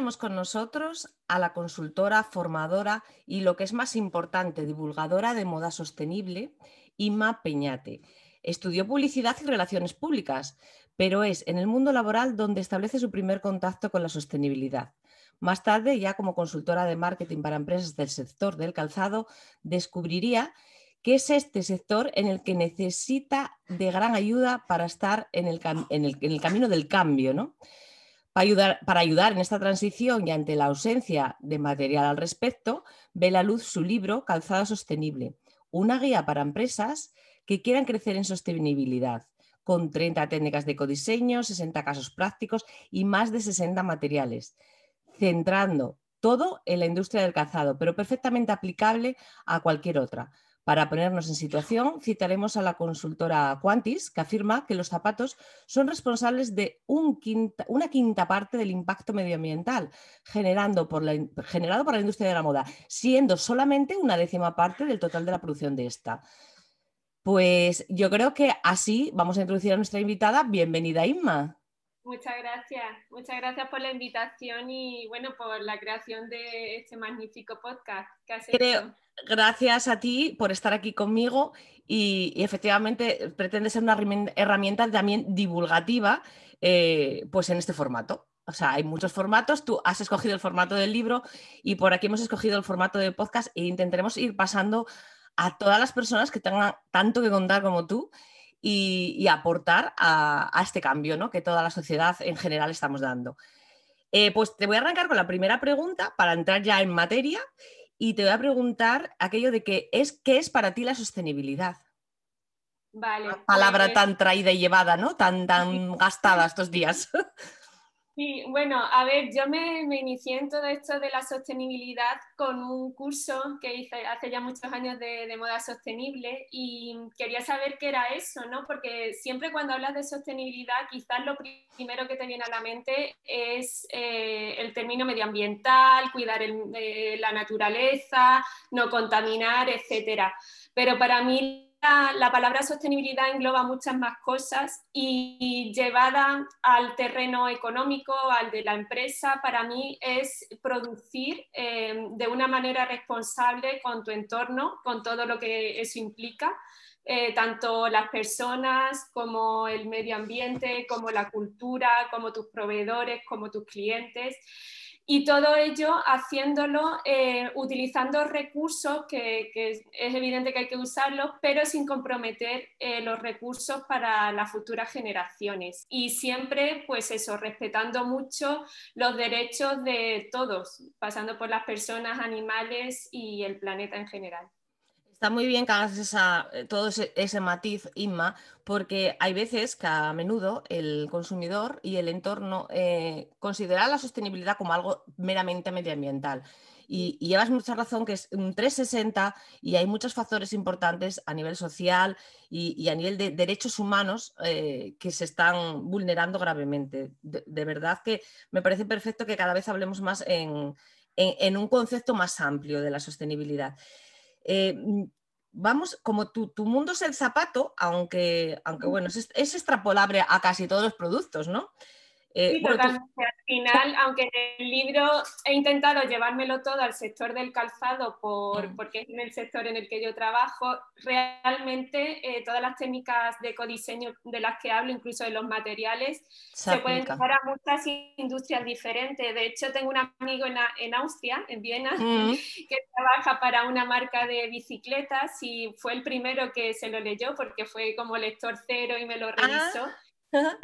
Tenemos con nosotros a la consultora, formadora y lo que es más importante, divulgadora de moda sostenible, Inma Peñate. Estudió publicidad y relaciones públicas, pero es en el mundo laboral donde establece su primer contacto con la sostenibilidad. Más tarde, ya como consultora de marketing para empresas del sector del calzado, descubriría que es este sector en el que necesita de gran ayuda para estar en el, camino del cambio, ¿no? Para ayudar, en esta transición y ante la ausencia de material al respecto, ve la luz su libro Calzado Sostenible, una guía para empresas que quieran crecer en sostenibilidad, con 30 técnicas de ecodiseño, 60 casos prácticos y más de 60 materiales, centrando todo en la industria del calzado, pero perfectamente aplicable a cualquier otra para ponernos en situación, citaremos a la consultora Quantis, que afirma que los zapatos son responsables de una quinta parte del impacto medioambiental generado por la industria de la moda, siendo solamente una décima parte del total de la producción de esta. Pues yo creo que así vamos a introducir a nuestra invitada. Bienvenida, Inma. Muchas gracias, muchas gracias por la invitación y bueno, por la creación de este magnífico podcast que has Creo, Gracias a ti por estar aquí conmigo y, efectivamente pretende ser una herramienta también divulgativa eh, pues en este formato. O sea, hay muchos formatos, tú has escogido el formato del libro y por aquí hemos escogido el formato de podcast e intentaremos ir pasando a todas las personas que tengan tanto que contar como tú y, aportar a, este cambio ¿no? que toda la sociedad en general estamos dando. Eh, pues te voy a arrancar con la primera pregunta para entrar ya en materia y te voy a preguntar aquello de que es, ¿qué es para ti la sostenibilidad? Vale. palabra pues tan traída y llevada, ¿no? Tan, tan gastada estos días. Sí, bueno, a ver, yo me, inicié en todo esto de la sostenibilidad con un curso que hice hace ya muchos años de, moda sostenible y quería saber qué era eso, ¿no? Porque siempre cuando hablas de sostenibilidad, quizás lo primero que te viene a la mente es eh, el término medioambiental, cuidar eh, la naturaleza, no contaminar, etcétera. Pero para mí la, palabra sostenibilidad engloba muchas más cosas y, llevada al terreno económico, al de la empresa, para mí es producir eh, de una manera responsable con tu entorno, con todo lo que eso implica. Eh, tanto las personas como el medio ambiente, como la cultura, como tus proveedores, como tus clientes y todo ello haciéndolo eh, utilizando recursos que, es evidente que hay que usarlos, pero sin comprometer eh, los recursos para las futuras generaciones. Y siempre, pues eso, respetando mucho los derechos de todos, pasando por las personas, animales y el planeta en general. Está muy bien que hagas esa, eh, todo ese, matiz, Inma, porque hay veces que a menudo el consumidor y el entorno eh, consideran la sostenibilidad como algo meramente medioambiental. Y, llevas mucha razón que es un 360 y hay muchos factores importantes a nivel social y, a nivel de derechos humanos eh, que se están vulnerando gravemente. De, verdad que me parece perfecto que cada vez hablemos más en un concepto más amplio de la sostenibilidad. Eh, mm, vamos, como tu, mundo es el zapato, aunque, aunque bueno, es, es, extrapolable a casi todos los productos, ¿no? Eh, sí, totalmente. Al final, aunque en el libro he intentado llevármelo todo al sector del calzado por, mm. porque es en el sector en el que yo trabajo, realmente eh, todas las técnicas de ecodiseño de las que hablo, incluso de los materiales, se, pueden llevar a muchas industrias diferentes. De hecho, tengo un amigo en, en Austria, en Viena, mm. que trabaja para una marca de bicicletas y fue el primero que se lo leyó porque fue como lector cero y me lo revisó. Ah.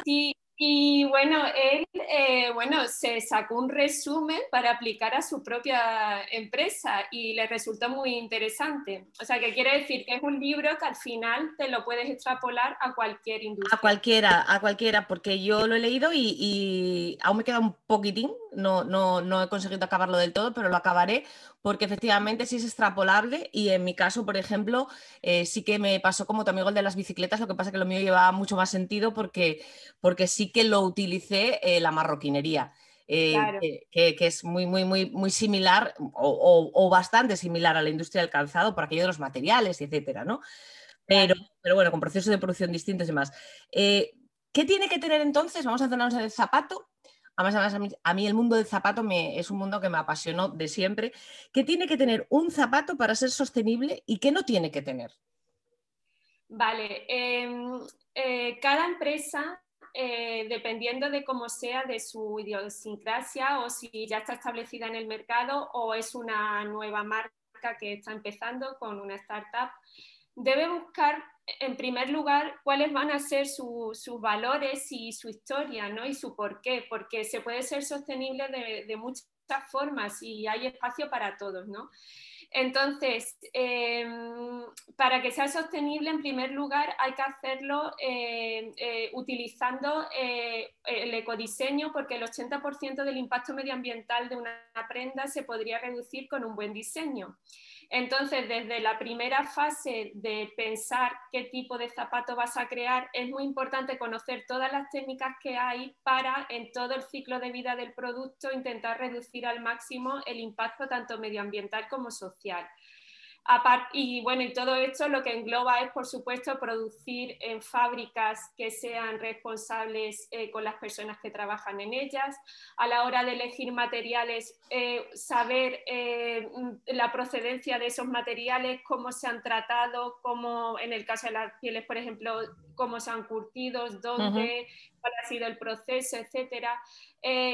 Y bueno, él eh, bueno, se sacó un resumen para aplicar a su propia empresa y le resultó muy interesante. O sea, que quiere decir que es un libro que al final te lo puedes extrapolar a cualquier industria. A cualquiera, a cualquiera, porque yo lo he leído y, aún me queda un poquitín, no, no, no he conseguido acabarlo del todo, pero lo acabaré porque efectivamente sí es extrapolable y en mi caso, por ejemplo, eh, sí que me pasó como tu amigo el de las bicicletas, lo que pasa que lo mío llevaba mucho más sentido porque, porque sí que lo utilicé eh, la marroquinería. Eh, que, es muy, muy, muy, muy similar o, bastante similar a la industria del calzado por aquello de los materiales, etcétera, ¿no? Pero, pero bueno, con procesos de producción distintos y demás. ¿Qué tiene que tener entonces? Vamos a en el zapato Además, a, mí, el mundo del zapato me, es un mundo que me apasionó de siempre. ¿Qué tiene que tener un zapato para ser sostenible y qué no tiene que tener? Vale, em, eh, cada empresa, eh, dependiendo de cómo sea, de su idiosincrasia o si ya está establecida en el mercado o es una nueva marca que está empezando con una startup, debe buscar en primer lugar, cuáles van a ser sus valores y su historia, ¿no? Y su por qué, porque se puede ser sostenible de, muchas formas y hay espacio para todos, ¿no? Entonces, em, para que sea sostenible, en primer lugar, hay que hacerlo eh, eh, utilizando eh, el ecodiseño, porque el 80% del impacto medioambiental de una prenda se podría reducir con un buen diseño. Entonces, desde la primera fase de pensar qué tipo de zapato vas a crear, es muy importante conocer todas las técnicas que hay para en todo el ciclo de vida del producto intentar reducir al máximo el impacto tanto medioambiental como social y bueno, y todo esto lo que engloba es, por supuesto, producir en fábricas que sean responsables eh, con las personas que trabajan en ellas. A la hora de elegir materiales, eh, saber eh, la procedencia de esos materiales, cómo se han tratado, cómo en el caso de las pieles, por ejemplo, cómo se han curtido, dónde, cuál ha sido el proceso, etcétera.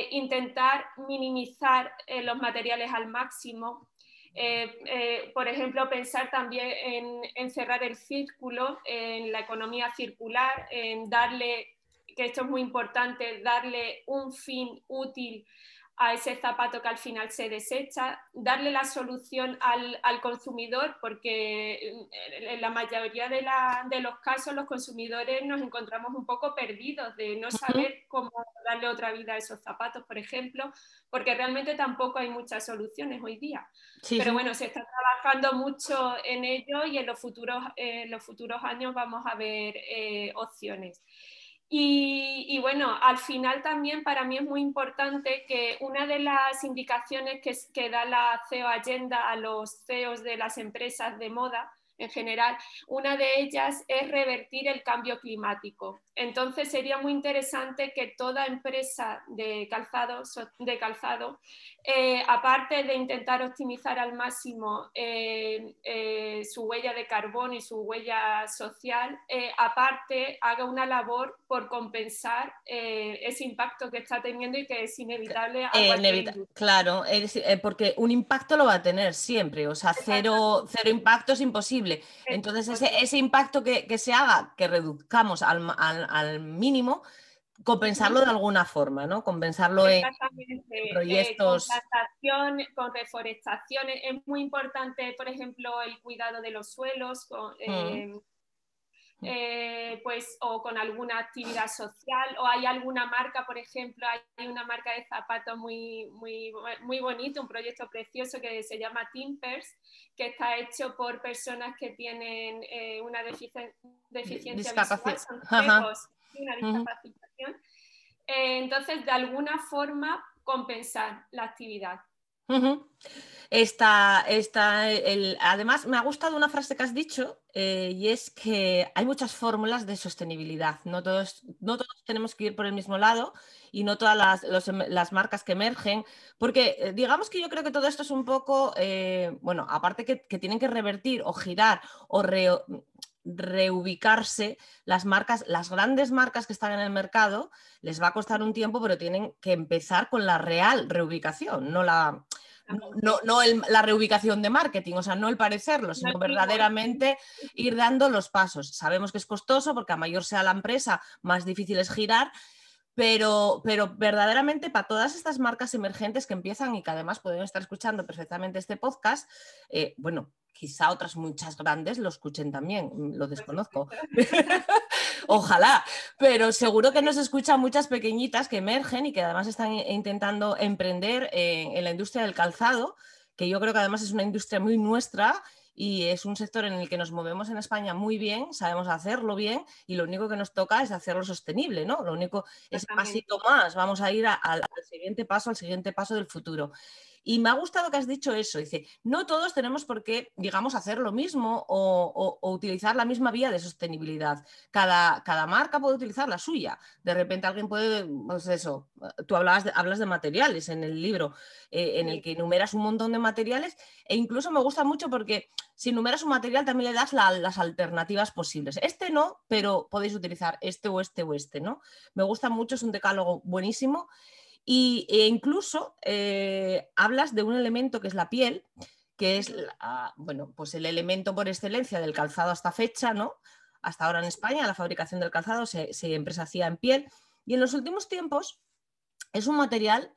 intentar minimizar los materiales al máximo eh, eh, por ejemplo, pensar también en, cerrar el círculo, en la economía circular, en darle, que esto es muy importante, darle un fin útil a ese zapato que al final se desecha, darle la solución al, consumidor, porque en la mayoría de, de, los casos los consumidores nos encontramos un poco perdidos de no saber cómo darle otra vida a esos zapatos, por ejemplo, porque realmente tampoco hay muchas soluciones hoy día. Pero bueno, se está trabajando mucho en ello y en los futuros, en los futuros años vamos a ver eh, opciones. Y, bueno, al final también para mí es muy importante que una de las indicaciones que, que da la CEO Agenda a los CEOs de las empresas de moda en general, una de ellas es revertir el cambio climático. Entonces sería muy interesante que toda empresa de calzado, de calzado eh, aparte de intentar optimizar al máximo eh, eh, su huella de carbono y su huella social, aparte haga una labor por compensar ese impacto que está teniendo y que es inevitable. claro, porque un impacto lo va a tener siempre, o sea, cero, cero impacto es imposible. Entonces ese, ese impacto que, que, se haga, que reduzcamos al, al, al mínimo, compensarlo de alguna forma, ¿no? Compensarlo en eh, proyectos. con con reforestación. Es muy importante, por ejemplo, el cuidado de los suelos, eh, eh, pues, o con alguna actividad social, o hay alguna marca, por ejemplo, hay una marca de zapatos muy, muy, muy bonito, un proyecto precioso que se llama Timpers, que está hecho por personas que tienen una deficiencia visual, son una discapacitación. Eh, entonces, de alguna forma, compensar la actividad. Además, me ha gustado una frase que has dicho eh, y es que hay muchas fórmulas de sostenibilidad. No todos, no todos tenemos que ir por el mismo lado y no todas las, marcas que emergen, porque eh, digamos que yo creo que todo esto es un poco, bueno, aparte que, que, tienen que revertir o girar o re, reubicarse las marcas, las grandes marcas que están en el mercado, les va a costar un tiempo, pero tienen que empezar con la real reubicación, no la, no, la reubicación de marketing, o sea, no el parecerlo, sino verdaderamente ir dando los pasos. Sabemos que es costoso porque a mayor sea la empresa, más difícil es girar, Pero, pero verdaderamente para todas estas marcas emergentes que empiezan y que además pueden estar escuchando perfectamente este podcast, eh, bueno, quizá otras muchas grandes lo escuchen también, mm, lo desconozco. Ojalá, pero seguro que nos escuchan muchas pequeñitas que emergen y que además están intentando emprender en la industria del calzado, que yo creo que además es una industria muy nuestra y es un sector en el que nos movemos en España muy bien, sabemos hacerlo bien y lo único que nos toca es hacerlo sostenible, ¿no? Lo único es pasito más, vamos a ir al siguiente paso, al siguiente paso del futuro. Y me ha gustado que has dicho eso. Dice, no todos tenemos por qué, digamos, hacer lo mismo o, utilizar la misma vía de sostenibilidad. Cada, cada, marca puede utilizar la suya. De repente alguien puede, pues eso, tú hablabas hablas de materiales en el libro, eh, en el que enumeras un montón de materiales e incluso me gusta mucho porque si enumeras un material también le das las alternativas posibles. Este no, pero podéis utilizar este o este o este, ¿no? Me gusta mucho, es un decálogo buenísimo. Y, e incluso eh, hablas de un elemento que es la piel, que es bueno, pues el elemento por excelencia del calzado hasta fecha, ¿no? Hasta ahora en España la fabricación del calzado se, se hacía en piel y en los últimos tiempos es un material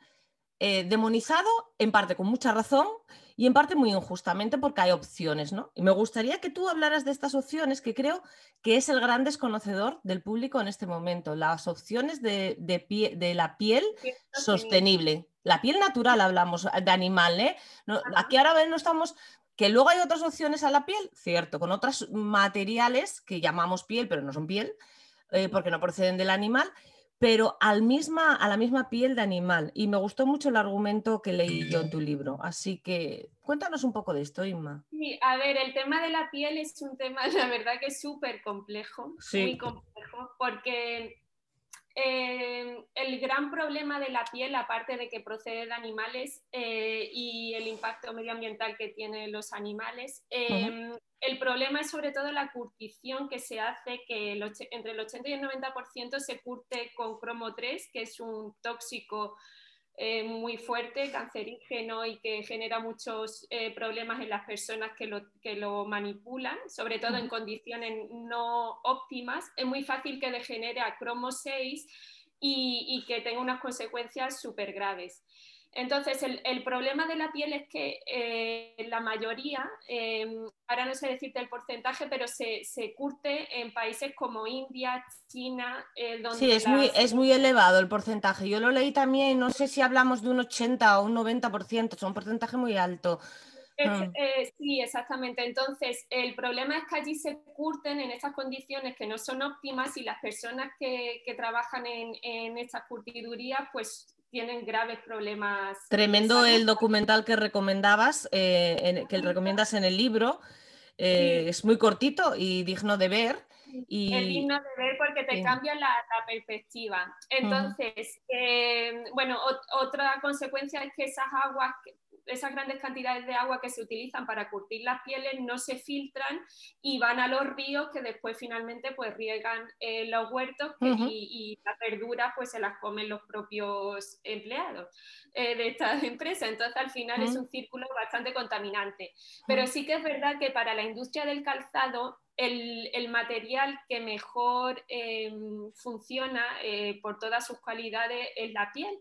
eh, demonizado, en parte con mucha razón, y en parte muy injustamente porque hay opciones, ¿no? Y me gustaría que tú hablaras de estas opciones que creo que es el gran desconocedor del público en este momento, las opciones de, de, la piel sostenible. La piel natural hablamos de animal, ¿eh? aquí ahora no estamos que luego hay otras opciones a la piel, cierto, con otros materiales que llamamos piel, pero no son piel, eh, porque no proceden del animal, pero al misma, a la misma piel de animal. Y me gustó mucho el argumento que leí yo en tu libro. Así que cuéntanos un poco de esto, Inma. Sí, a ver, el tema de la piel es un tema, la verdad que es súper complejo, muy complejo, porque eh, el gran problema de la piel, aparte de que procede de animales eh, y el impacto medioambiental que tienen los animales, em, el problema es sobre todo la curtición que se hace, que entre el 80 y el 90% se curte con cromo 3, que es un tóxico eh, muy fuerte, cancerígeno y que genera muchos eh, problemas en las personas que lo, que lo manipulan, sobre todo en condiciones no óptimas. Es muy fácil que degenere a cromo 6 y, y que tenga unas consecuencias súper graves. Entonces, el, problema de la piel es que eh, la mayoría, em, ahora no sé decirte el porcentaje, pero se, curte en países como India, China, eh, donde... Sí, es, muy, es muy elevado el porcentaje. Yo lo leí también, no sé si hablamos de un 80 o un 90%, es un porcentaje muy alto. Mm. Eh, sí, exactamente. Entonces, el problema es que allí se curten en estas condiciones que no son óptimas y las personas que, trabajan en, en estas curtidurías, pues tienen graves problemas. Tremendo el documental que recomendabas, eh, que recomiendas en el libro. Eh, es muy cortito y digno de ver. Y... Es digno de ver porque te cambia la, perspectiva. Entonces, eh, bueno, otra consecuencia es que esas aguas esas grandes cantidades de agua que se utilizan para curtir las pieles no se filtran y van a los ríos que después finalmente pues riegan eh, los huertos y, las verduras pues se las comen los propios empleados eh, de estas empresas. Entonces al final es un círculo bastante contaminante. Pero sí que es verdad que para la industria del calzado el, material que mejor em, funciona eh, por todas sus cualidades es la piel.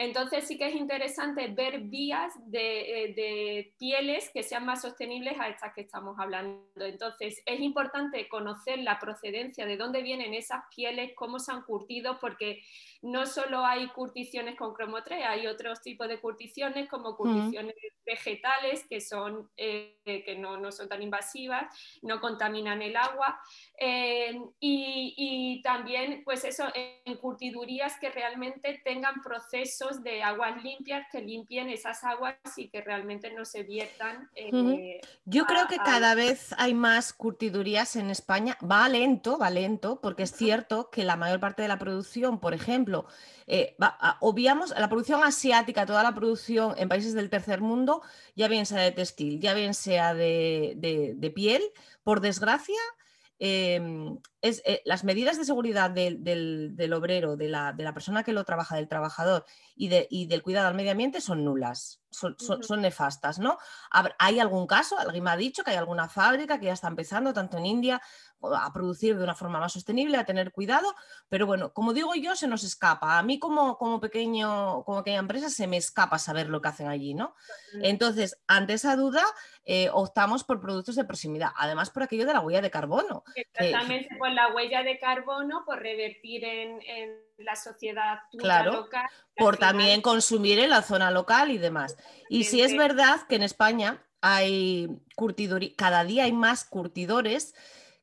Entonces sí que es interesante ver vías eh, de, pieles que sean más sostenibles a estas que estamos hablando. Entonces es importante conocer la procedencia de dónde vienen esas pieles, cómo se han curtido, porque no solo hay curticiones con cromo 3, hay otros tipos de curticiones como curticiones vegetales que, son, eh, que no, son tan invasivas, no contaminan el agua eh, y, también pues eso en curtidurías que realmente tengan procesos de aguas limpias que limpien esas aguas y que realmente no se viertan. Eh, Yo creo que cada vez hay más curtidurías en España, va lento, va lento, porque es cierto que la mayor parte de la producción, por ejemplo, eh, obviamos la producción asiática, toda la producción en países del tercer mundo, ya bien sea de textil, ya bien sea de, piel, por desgracia, em, es, eh, las medidas de seguridad del, obrero, de la, persona que lo trabaja, del trabajador y, del cuidado al medio ambiente son nulas. Son, nefastas, ¿no? ¿Hay algún caso? Alguien me ha dicho que hay alguna fábrica que ya está empezando, tanto en India, a producir de una forma más sostenible, a tener cuidado, pero bueno, como digo yo, se nos escapa. A mí como, como, pequeño, como pequeña empresa se me escapa saber lo que hacen allí, ¿no? Entonces, ante esa duda, eh, optamos por productos de proximidad, además por aquello de la huella de carbono. Exactamente, por la huella de carbono, por revertir en, la sociedad claro, local. Por también consumir en la zona local y demás. Y si es verdad que en España hay curtidores, cada día hay más curtidores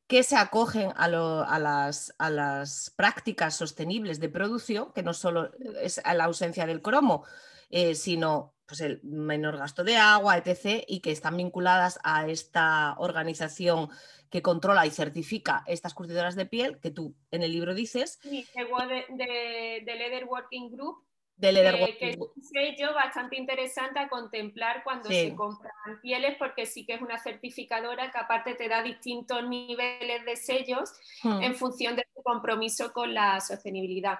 que se acogen a, las, prácticas sostenibles de producción, que no solo es la ausencia del cromo, eh, sino pues, el menor gasto de agua, etc., y que están vinculadas a esta organización que controla y certifica estas curtidoras de piel, que tú en el libro dices. Sí, de, de Leather Working Group, de que, es un sello bastante interesante a contemplar cuando se compran pieles, porque sí que es una certificadora que aparte te da distintos niveles de sellos hmm. en función de tu compromiso con la sostenibilidad.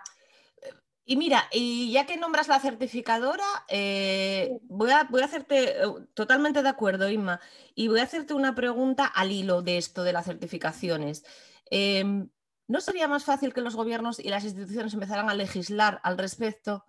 Y mira, y ya que nombras la certificadora, eh, voy, a, voy, a, hacerte eh, totalmente de acuerdo, Inma, y voy a hacerte una pregunta al hilo de esto de las certificaciones. Em, ¿No sería más fácil que los gobiernos y las instituciones empezaran a legislar al respecto?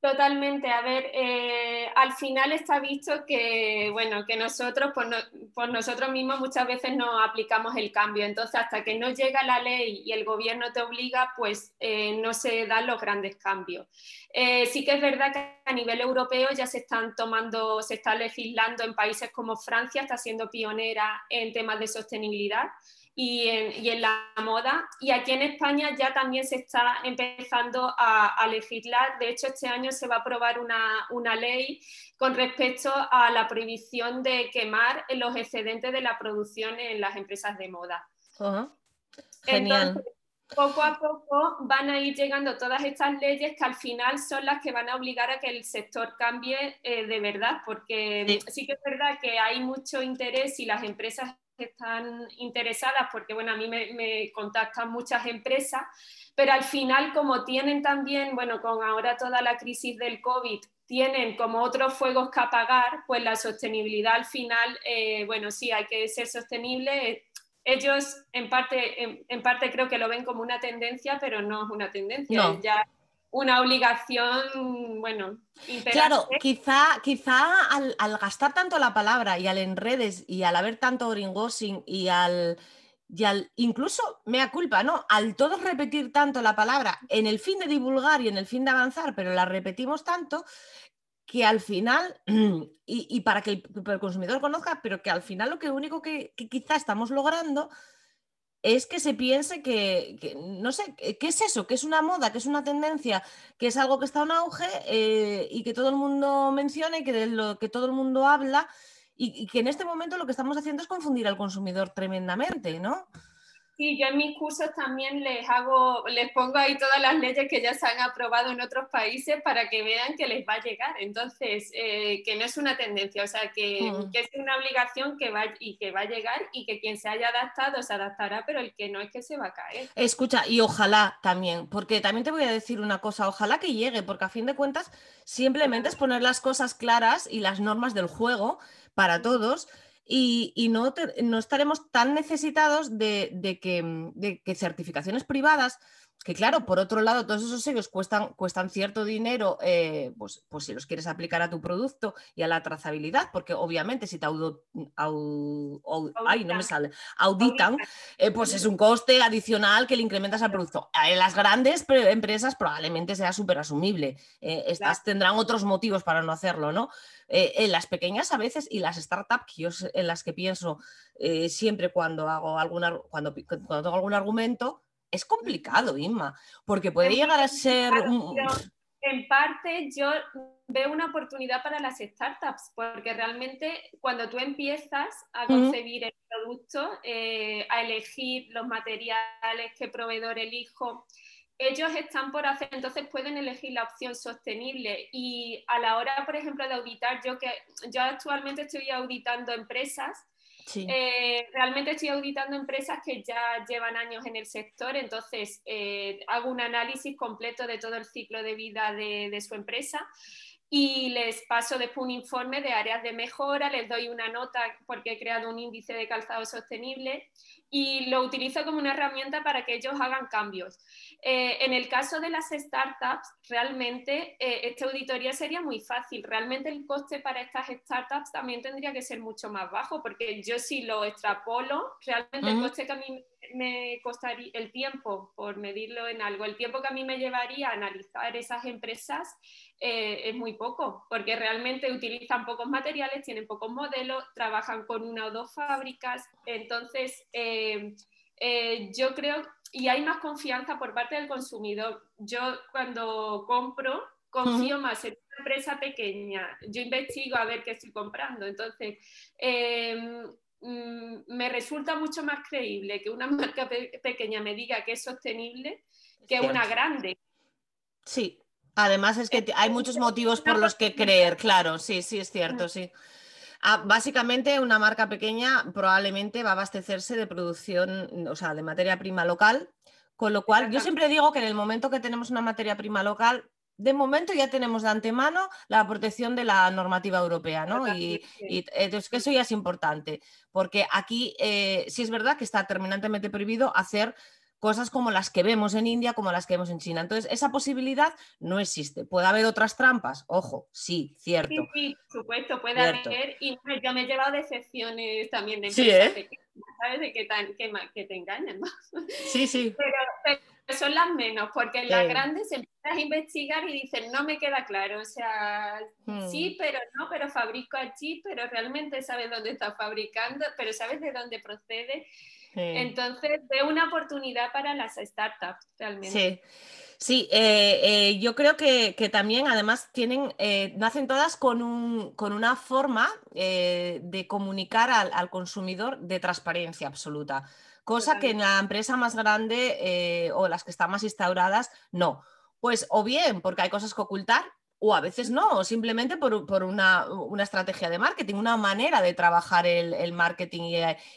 Totalmente, a ver, eh, al final está visto que, bueno, que nosotros, por, nosotros mismos muchas veces no aplicamos el cambio, entonces hasta que no llega la ley y el gobierno te obliga, pues eh, no se dan los grandes cambios. Eh, sí que es verdad que a nivel europeo ya se están tomando, se está legislando en países como Francia, está siendo pionera en temas de sostenibilidad y en, la moda. Y aquí en España ya también se está empezando a, legislar. De hecho, este año se va a aprobar una, ley con respecto a la prohibición de quemar los excedentes de la producción en las empresas de moda. Genial. poco a poco van a ir llegando todas estas leyes que al final son las que van a obligar a que el sector cambie eh, de verdad, porque sí que es verdad que hay mucho interés y las empresas están interesadas, porque bueno, a mí me, contactan muchas empresas, pero al final como tienen también, bueno, con ahora toda la crisis del COVID, tienen como otros fuegos que apagar, pues la sostenibilidad al final, eh, bueno, sí, hay que ser sostenible. Ellos en parte, en, parte creo que lo ven como una tendencia, pero no es una tendencia, ya una obligación, bueno, Claro, quizá, quizá al, gastar tanto la palabra y al enredes y al haber tanto gringossing y al, y al incluso, mea culpa, ¿no? Al todos repetir tanto la palabra en el fin de divulgar y en el fin de avanzar, pero la repetimos tanto que al final, y, para que el, consumidor conozca, pero que al final lo que único que, que quizá estamos logrando es que se piense que, no sé, ¿qué es eso? ¿Qué es una moda? ¿Qué es una tendencia? ¿Que es algo que está en auge eh, y que todo el mundo menciona y que de lo que todo el mundo habla y, y, que en este momento lo que estamos haciendo es confundir al consumidor tremendamente, ¿no? Sí, yo en mis cursos también les hago, les pongo ahí todas las leyes que ya se han aprobado en otros países para que vean que les va a llegar. Entonces, eh, que no es una tendencia, o sea, que, mm. que, es una obligación que va y que va a llegar y que quien se haya adaptado se adaptará, pero el que no es que se va a caer. Escucha, y ojalá también, porque también te voy a decir una cosa, ojalá que llegue, porque a fin de cuentas simplemente es poner las cosas claras y las normas del juego para todos y, no, no, estaremos tan necesitados de, que, mm, de, que, certificaciones privadas, que claro, por otro lado, todos esos sellos cuestan, cuestan cierto dinero, eh, pues, pues, si los quieres aplicar a tu producto y a la trazabilidad, porque obviamente si te ay, no me sale, auditan, eh, pues es un coste adicional que le incrementas al producto. En las grandes empresas probablemente sea súper asumible, eh, estas tendrán otros motivos para no hacerlo, ¿no? En las pequeñas a veces y las startups en las que pienso siempre cuando hago alguna, cuando, cuando tengo algún argumento, es complicado, Inma, porque puede llegar a ser... En parte yo veo una oportunidad para las startups, porque realmente cuando tú empiezas a concebir el producto, eh, a elegir los materiales, qué proveedor elijo, ellos están por hacer, entonces pueden elegir la opción sostenible. Y a la hora, por ejemplo, de auditar, yo que yo actualmente estoy auditando empresas, eh, realmente estoy auditando empresas que ya llevan años en el sector, entonces eh, hago un análisis completo de todo el ciclo de vida de, de su empresa y les paso después un informe de áreas de mejora, les doy una nota porque he creado un índice de calzado sostenible y lo utilizo como una herramienta para que ellos hagan cambios. Eh, en el caso de las startups, realmente eh, esta auditoría sería muy fácil. Realmente el coste para estas startups también tendría que ser mucho más bajo porque yo si lo extrapolo, realmente el coste que a mí me costaría, el tiempo, por medirlo en algo, el tiempo que a mí me llevaría a analizar esas empresas eh, es muy poco, porque realmente utilizan pocos materiales, tienen pocos modelos, trabajan con una o dos fábricas, entonces eh, eh, yo creo, y hay más confianza por parte del consumidor. Yo cuando compro, confío más en una empresa pequeña, yo investigo a ver qué estoy comprando, entonces mm, me resulta mucho más creíble que una marca pequeña me diga que es sostenible que una grande. Sí, Además es que hay muchos motivos por los que creer, claro, sí, sí, es cierto, sí. Ah, básicamente una marca pequeña probablemente va a abastecerse de producción, o sea, de materia prima local, con lo cual yo siempre digo que en el momento que tenemos una materia prima local, de momento ya tenemos de antemano la protección de la normativa europea, ¿no? Y, entonces que eso ya es importante, porque aquí eh, sí es verdad que está terminantemente prohibido hacer cosas como las que vemos en India, como las que vemos en China. Entonces, esa posibilidad no existe. ¿Puede haber otras trampas? Ojo, sí, cierto. Sí, por supuesto, puede haber. Y yo me he llevado decepciones también de sí, ¿eh? ¿sabes? De que, que, te engañan, Sí, sí. Pero, son las menos, porque las grandes empiezas a investigar y dicen, no me queda claro, o sea, sí, hmm. pero no, pero fabrico allí, pero realmente sabes dónde está fabricando, pero sabes de dónde procede. Entonces, veo una oportunidad para las startups realmente. Sí. Sí, eh, eh, yo creo que, también además tienen, eh, nacen todas con, un, con una forma de comunicar al, consumidor de transparencia absoluta, cosa que en la empresa más grande o las que están más instauradas, no. Pues o bien porque hay cosas que ocultar, o a veces no, simplemente por, una, estrategia de marketing, una manera de trabajar el, marketing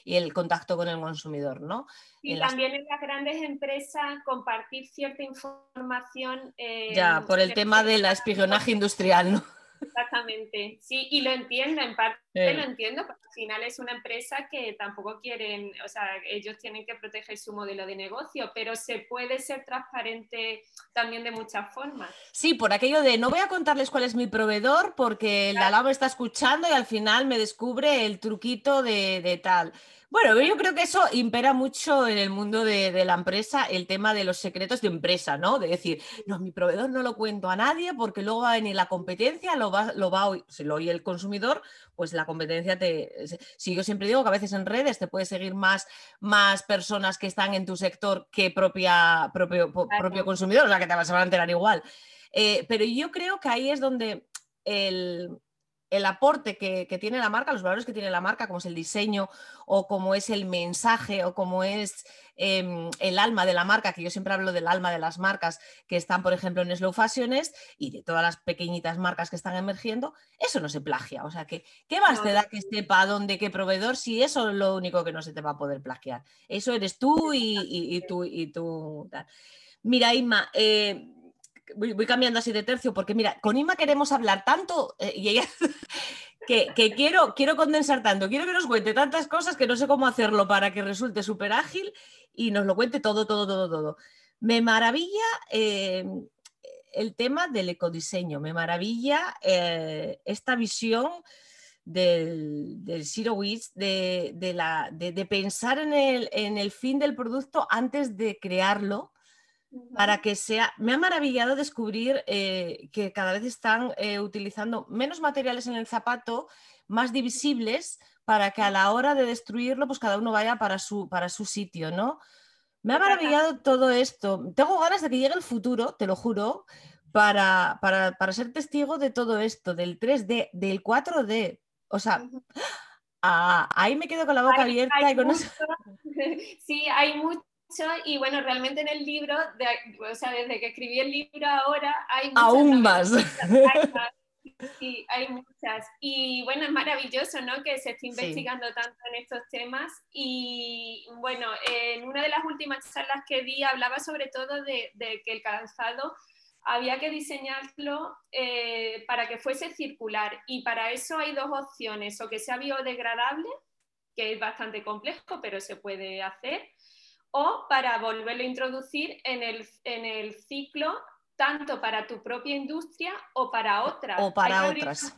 y, el contacto con el consumidor, ¿no? Y también en las grandes empresas compartir cierta información. Eh, ya, por el tema del espionaje industrial, ¿no? Exactamente, sí, y lo entiendo, en parte lo entiendo, porque al final es una empresa que tampoco quieren, o sea, ellos tienen que proteger su modelo de negocio, pero se puede ser transparente también de muchas formas. Sí, por aquello de no voy a contarles cuál es mi proveedor porque el claro. me está escuchando y al final me descubre el truquito de, de tal. Bueno, yo creo que eso impera mucho en el mundo de, la empresa, el tema de los secretos de empresa, ¿no? De decir, no, mi proveedor no lo cuento a nadie porque luego va a venir la competencia, lo va, lo va a oír, si lo oye el consumidor, pues la competencia te... Si yo siempre digo que a veces en redes te puede seguir más, más personas que están en tu sector que propia, propio, propio consumidor, o sea, que te vas a enterar igual. Eh, pero yo creo que ahí es donde el, el aporte que, tiene la marca, los valores que tiene la marca, como es el diseño o como es el mensaje o como es em, el alma de la marca, que yo siempre hablo del alma de las marcas que están, por ejemplo, en Slow Fashions y de todas las pequeñitas marcas que están emergiendo, eso no se plagia. O sea, que, ¿qué más te da que sepa dónde, qué proveedor, si eso es lo único que no se te va a poder plagiar? Eso eres tú y, tú. Y tú Mira, Inma, eh, voy, cambiando así de tercio, porque mira, con Inma queremos hablar tanto eh, y ella, que, quiero, quiero condensar tanto, quiero que nos cuente tantas cosas que no sé cómo hacerlo para que resulte súper ágil y nos lo cuente todo, todo, todo, todo. Me maravilla eh, el tema del ecodiseño, me maravilla eh, esta visión del, Zero Waste, de, la, de, pensar en el, en el, fin del producto antes de crearlo para que sea... Me ha maravillado descubrir eh, que cada vez están eh, utilizando menos materiales en el zapato, más divisibles, para que a la hora de destruirlo, pues cada uno vaya para su, para su sitio, ¿no? Me ha maravillado todo esto. Tengo ganas de que llegue el futuro, te lo juro, para, para, ser testigo de todo esto, del 3D, del 4D. O sea, ah, ahí me quedo con la boca abierta. Sí, hay mucho y bueno, realmente en el libro, o sea, desde que escribí el libro ahora hay muchas. Aún más. Sí, hay muchas. Y bueno, es maravilloso, ¿no? Que se esté investigando tanto en estos temas. Y bueno, en una de las últimas charlas que di hablaba sobre todo de, de que el calzado había que diseñarlo eh, para que fuese circular y para eso hay dos opciones, o que sea biodegradable, que es bastante complejo, pero se puede hacer, o para volverlo a introducir en el, en el ciclo tanto para tu propia industria o para otras. O para otras.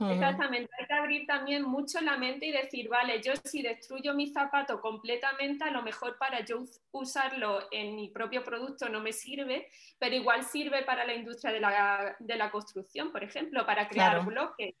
Exactamente, hay que abrir también mucho la mente y decir, vale, yo si destruyo mi zapato completamente, a lo mejor para yo usarlo en mi propio producto no me sirve, pero igual sirve para la industria de la, construcción, por ejemplo, para crear bloques.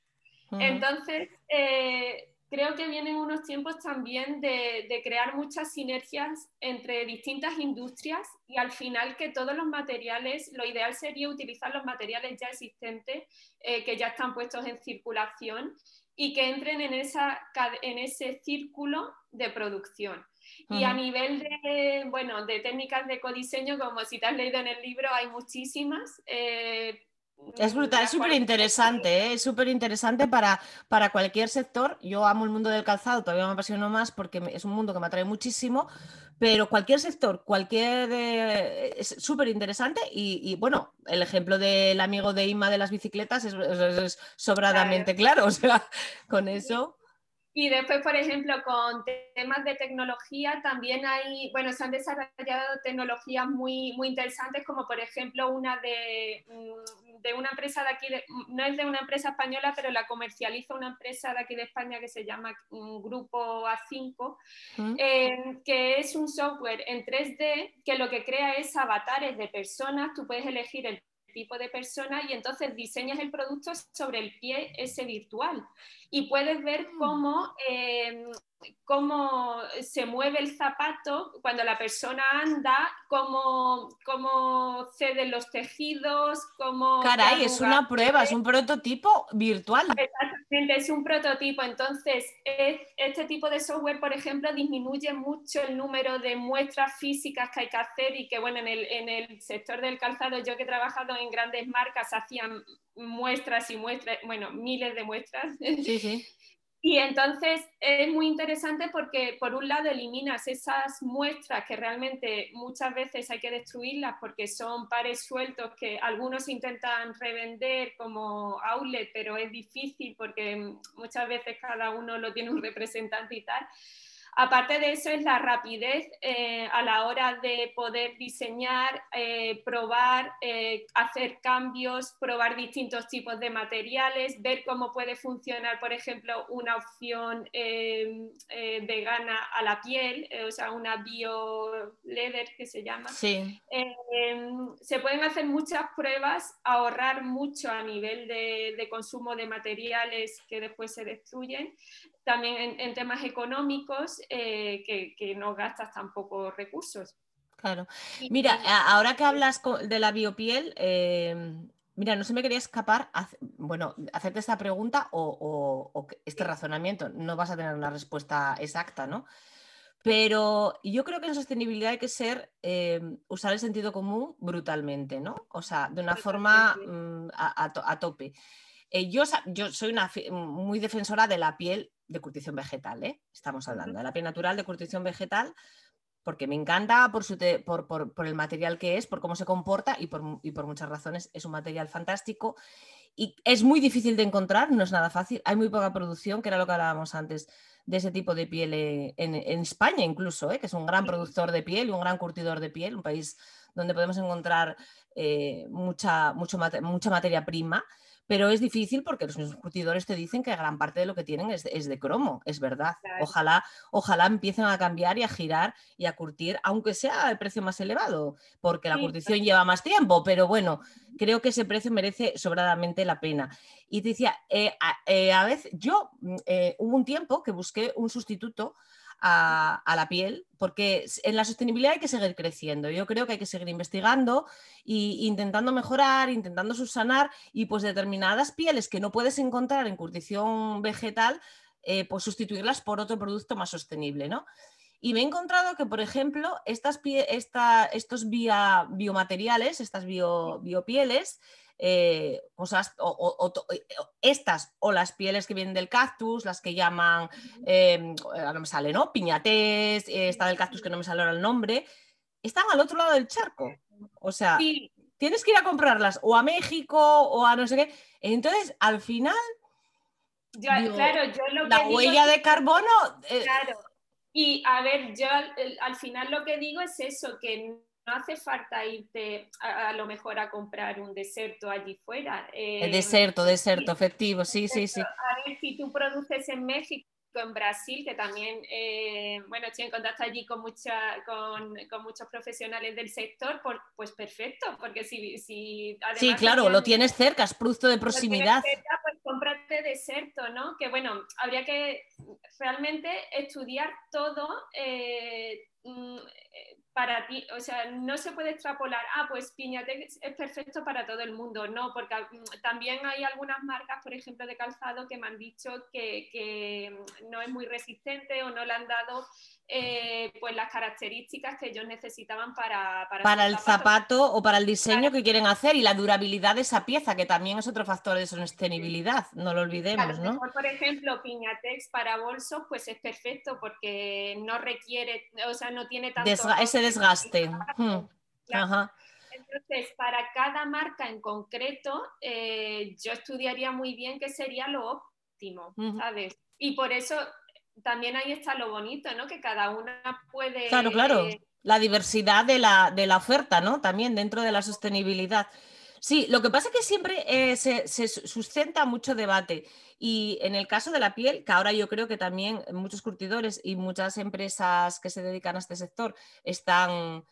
Entonces, eh, creo que vienen unos tiempos también de, crear muchas sinergias entre distintas industrias y al final que todos los materiales, lo ideal sería utilizar los materiales ya existentes eh, que ya están puestos en circulación y que entren en, esa, en ese círculo de producción. Y a nivel de, bueno, de técnicas de ecodiseño, como si te has leído en el libro, hay muchísimas. Eh, es brutal, es súper interesante, ¿eh? es súper interesante para, para cualquier sector. Yo amo el mundo del calzado, todavía me apasiona más porque es un mundo que me atrae muchísimo, pero cualquier sector, cualquier... Eh, es súper interesante y, bueno, el ejemplo del amigo de Ima de las bicicletas es, sobradamente claro. o sea, con eso... Y después, por ejemplo, con temas de tecnología, también hay, bueno, se han desarrollado tecnologías muy, muy interesantes, como por ejemplo una de, mm, de una empresa de aquí, no es de una empresa española, pero la comercializa una empresa de aquí de España que se llama mm, Grupo A5, eh, que es un software en 3D que lo que crea es avatares de personas, tú puedes elegir el tipo de persona y entonces diseñas el producto sobre el pie ese virtual y puedes ver mm. cómo eh, cómo se mueve el zapato cuando la persona anda, cómo, cómo ceden los tejidos, cómo... Caray, es una prueba, es un prototipo virtual. Exactamente, es un prototipo. Entonces, este tipo de software, por ejemplo, disminuye mucho el número de muestras físicas que hay que hacer y que, bueno, en el, en el sector del calzado, yo que he trabajado en grandes marcas, hacían muestras y muestras, bueno, miles de muestras. Sí, sí. Y entonces es muy interesante porque por un lado eliminas esas muestras que realmente muchas veces hay que destruirlas porque son pares sueltos que algunos intentan revender como outlet, pero es difícil porque muchas veces cada uno lo tiene un representante y tal. Aparte de eso es la rapidez eh, a la hora de poder diseñar, eh, probar, eh, hacer cambios, probar distintos tipos de materiales, ver cómo puede funcionar, por ejemplo, una opción vegana a la piel, o sea, una bio leather que se llama. Sí. se pueden hacer muchas pruebas, ahorrar mucho a nivel de, de consumo de materiales que después se destruyen también en, temas económicos eh, que, no gastas tampoco recursos. Claro. Mira, ahora que hablas de la biopiel, em, mira, no se me quería escapar, bueno, hacerte esta pregunta o, este razonamiento. No vas a tener una respuesta exacta, ¿no? Pero yo creo que en sostenibilidad hay que ser, em, usar el sentido común brutalmente, ¿no? O sea, de una forma mm, a, tope. Eh, yo, yo, soy una muy defensora de la piel de curtición vegetal, ¿eh? estamos hablando, de la piel natural de curtición vegetal, porque me encanta por, su por, el material que es, por cómo se comporta y por, muchas razones es un material fantástico. Y es muy difícil de encontrar, no es nada fácil, hay muy poca producción, que era lo que hablábamos antes, de ese tipo de piel en, España incluso, ¿eh? que es un gran productor de piel y un gran curtidor de piel, un país donde podemos encontrar eh, mucha, mucho, mucha materia prima pero es difícil porque los mismos curtidores te dicen que gran parte de lo que tienen es, de cromo, es verdad. Ojalá, ojalá empiecen a cambiar y a girar y a curtir, aunque sea el precio más elevado, porque la curtición lleva más tiempo, pero bueno, creo que ese precio merece sobradamente la pena. Y te decía, eh, eh, a, veces yo mm, eh, hubo un tiempo que busqué un sustituto a, la piel, porque en la sostenibilidad hay que seguir creciendo. Yo creo que hay que seguir investigando e intentando mejorar, intentando subsanar y pues determinadas pieles que no puedes encontrar en curtición vegetal, eh, pues sustituirlas por otro producto más sostenible, ¿no? Y me he encontrado que, por ejemplo, estas estos biomateriales, estas biopieles, eh, cosas, o, eh, estas o las pieles que vienen del cactus, las que llaman, em, no me sale, ¿no? Piñatés, esta del cactus que no me sale ahora el nombre, están al otro lado del charco. O sea, tienes que ir a comprarlas o a México o a no sé qué. Entonces, al final, claro, yo lo la huella de carbono... Eh, claro, y a ver, yo al, final lo que digo es eso, que no hace falta irte a, lo mejor a comprar un deserto allí fuera. Eh, deserto, deserto, efectivo, sí, sí, sí. A ver, si tú produces en México en Brasil, que también, eh, bueno, estoy en contacto allí con, mucha, con, con, muchos profesionales del sector, pues perfecto, porque si... si sí, claro, lo tienes cerca, es producto de proximidad. Cerca, pues cómprate deserto, ¿no? Que bueno, habría que realmente estudiar todo. Eh, mm, para ti, o sea, no se puede extrapolar, ah, pues Piñatex es perfecto para todo el mundo, no, porque mm, también hay algunas marcas, por ejemplo, de calzado que me han dicho que, que no es muy resistente o no le han dado eh, pues las características que ellos necesitaban para... Para, el zapato. o para el diseño que quieren hacer y la durabilidad de esa pieza, que también es otro factor de sostenibilidad, no lo olvidemos, ¿no? por ejemplo, Piñatex para bolsos, pues es perfecto porque no requiere, o sea, no tiene tanto... ese desgaste. Hmm. Entonces, para cada marca en concreto, eh, yo estudiaría muy bien qué sería lo óptimo, ¿sabes? Y por eso también ahí está lo bonito, ¿no? Que cada una puede... Claro, claro. La diversidad de la, de la oferta, ¿no? También dentro de la sostenibilidad. Sí, lo que pasa es que siempre eh, se, sustenta mucho debate. Y en el caso de la piel, que ahora yo creo que también muchos curtidores y muchas empresas que se dedican a este sector están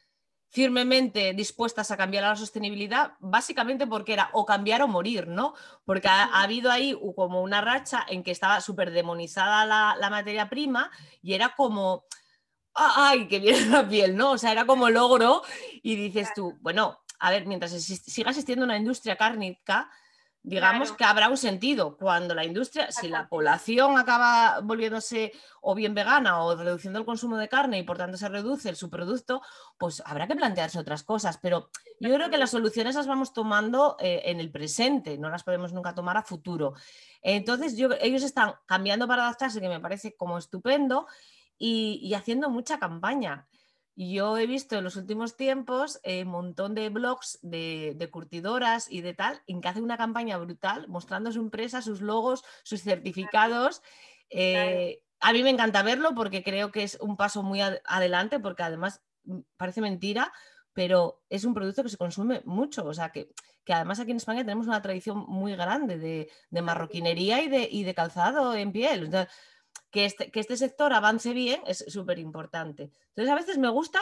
firmemente dispuestas a cambiar a la sostenibilidad, básicamente porque era o cambiar o morir, ¿no? Porque ha, habido ahí como una racha en que estaba súper demonizada la, materia prima y era como, ¡ay, que viene la piel! ¿no? O sea, era como logro y dices tú, bueno, a ver, mientras siga existiendo una industria cárnica, digamos que habrá un sentido. Cuando la industria, si la población acaba volviéndose o bien vegana o reduciendo el consumo de carne y por tanto se reduce el subproducto, pues habrá que plantearse otras cosas. Pero yo creo que las soluciones las vamos tomando eh, en el presente, no las podemos nunca tomar a futuro. Entonces, ellos están cambiando para adaptarse, que me parece como estupendo, y haciendo mucha campaña. Yo he visto en los últimos tiempos un eh, montón de blogs de, curtidoras y de tal, en que hacen una campaña brutal mostrando su empresa, sus logos, sus certificados. Eh, a mí me encanta verlo porque creo que es un paso muy adelante, porque además mm, parece mentira, pero es un producto que se consume mucho. O sea, que, además aquí en España tenemos una tradición muy grande de, marroquinería y de, y de, calzado en piel. Este, que este, sector avance bien es súper importante. Entonces, a veces me gusta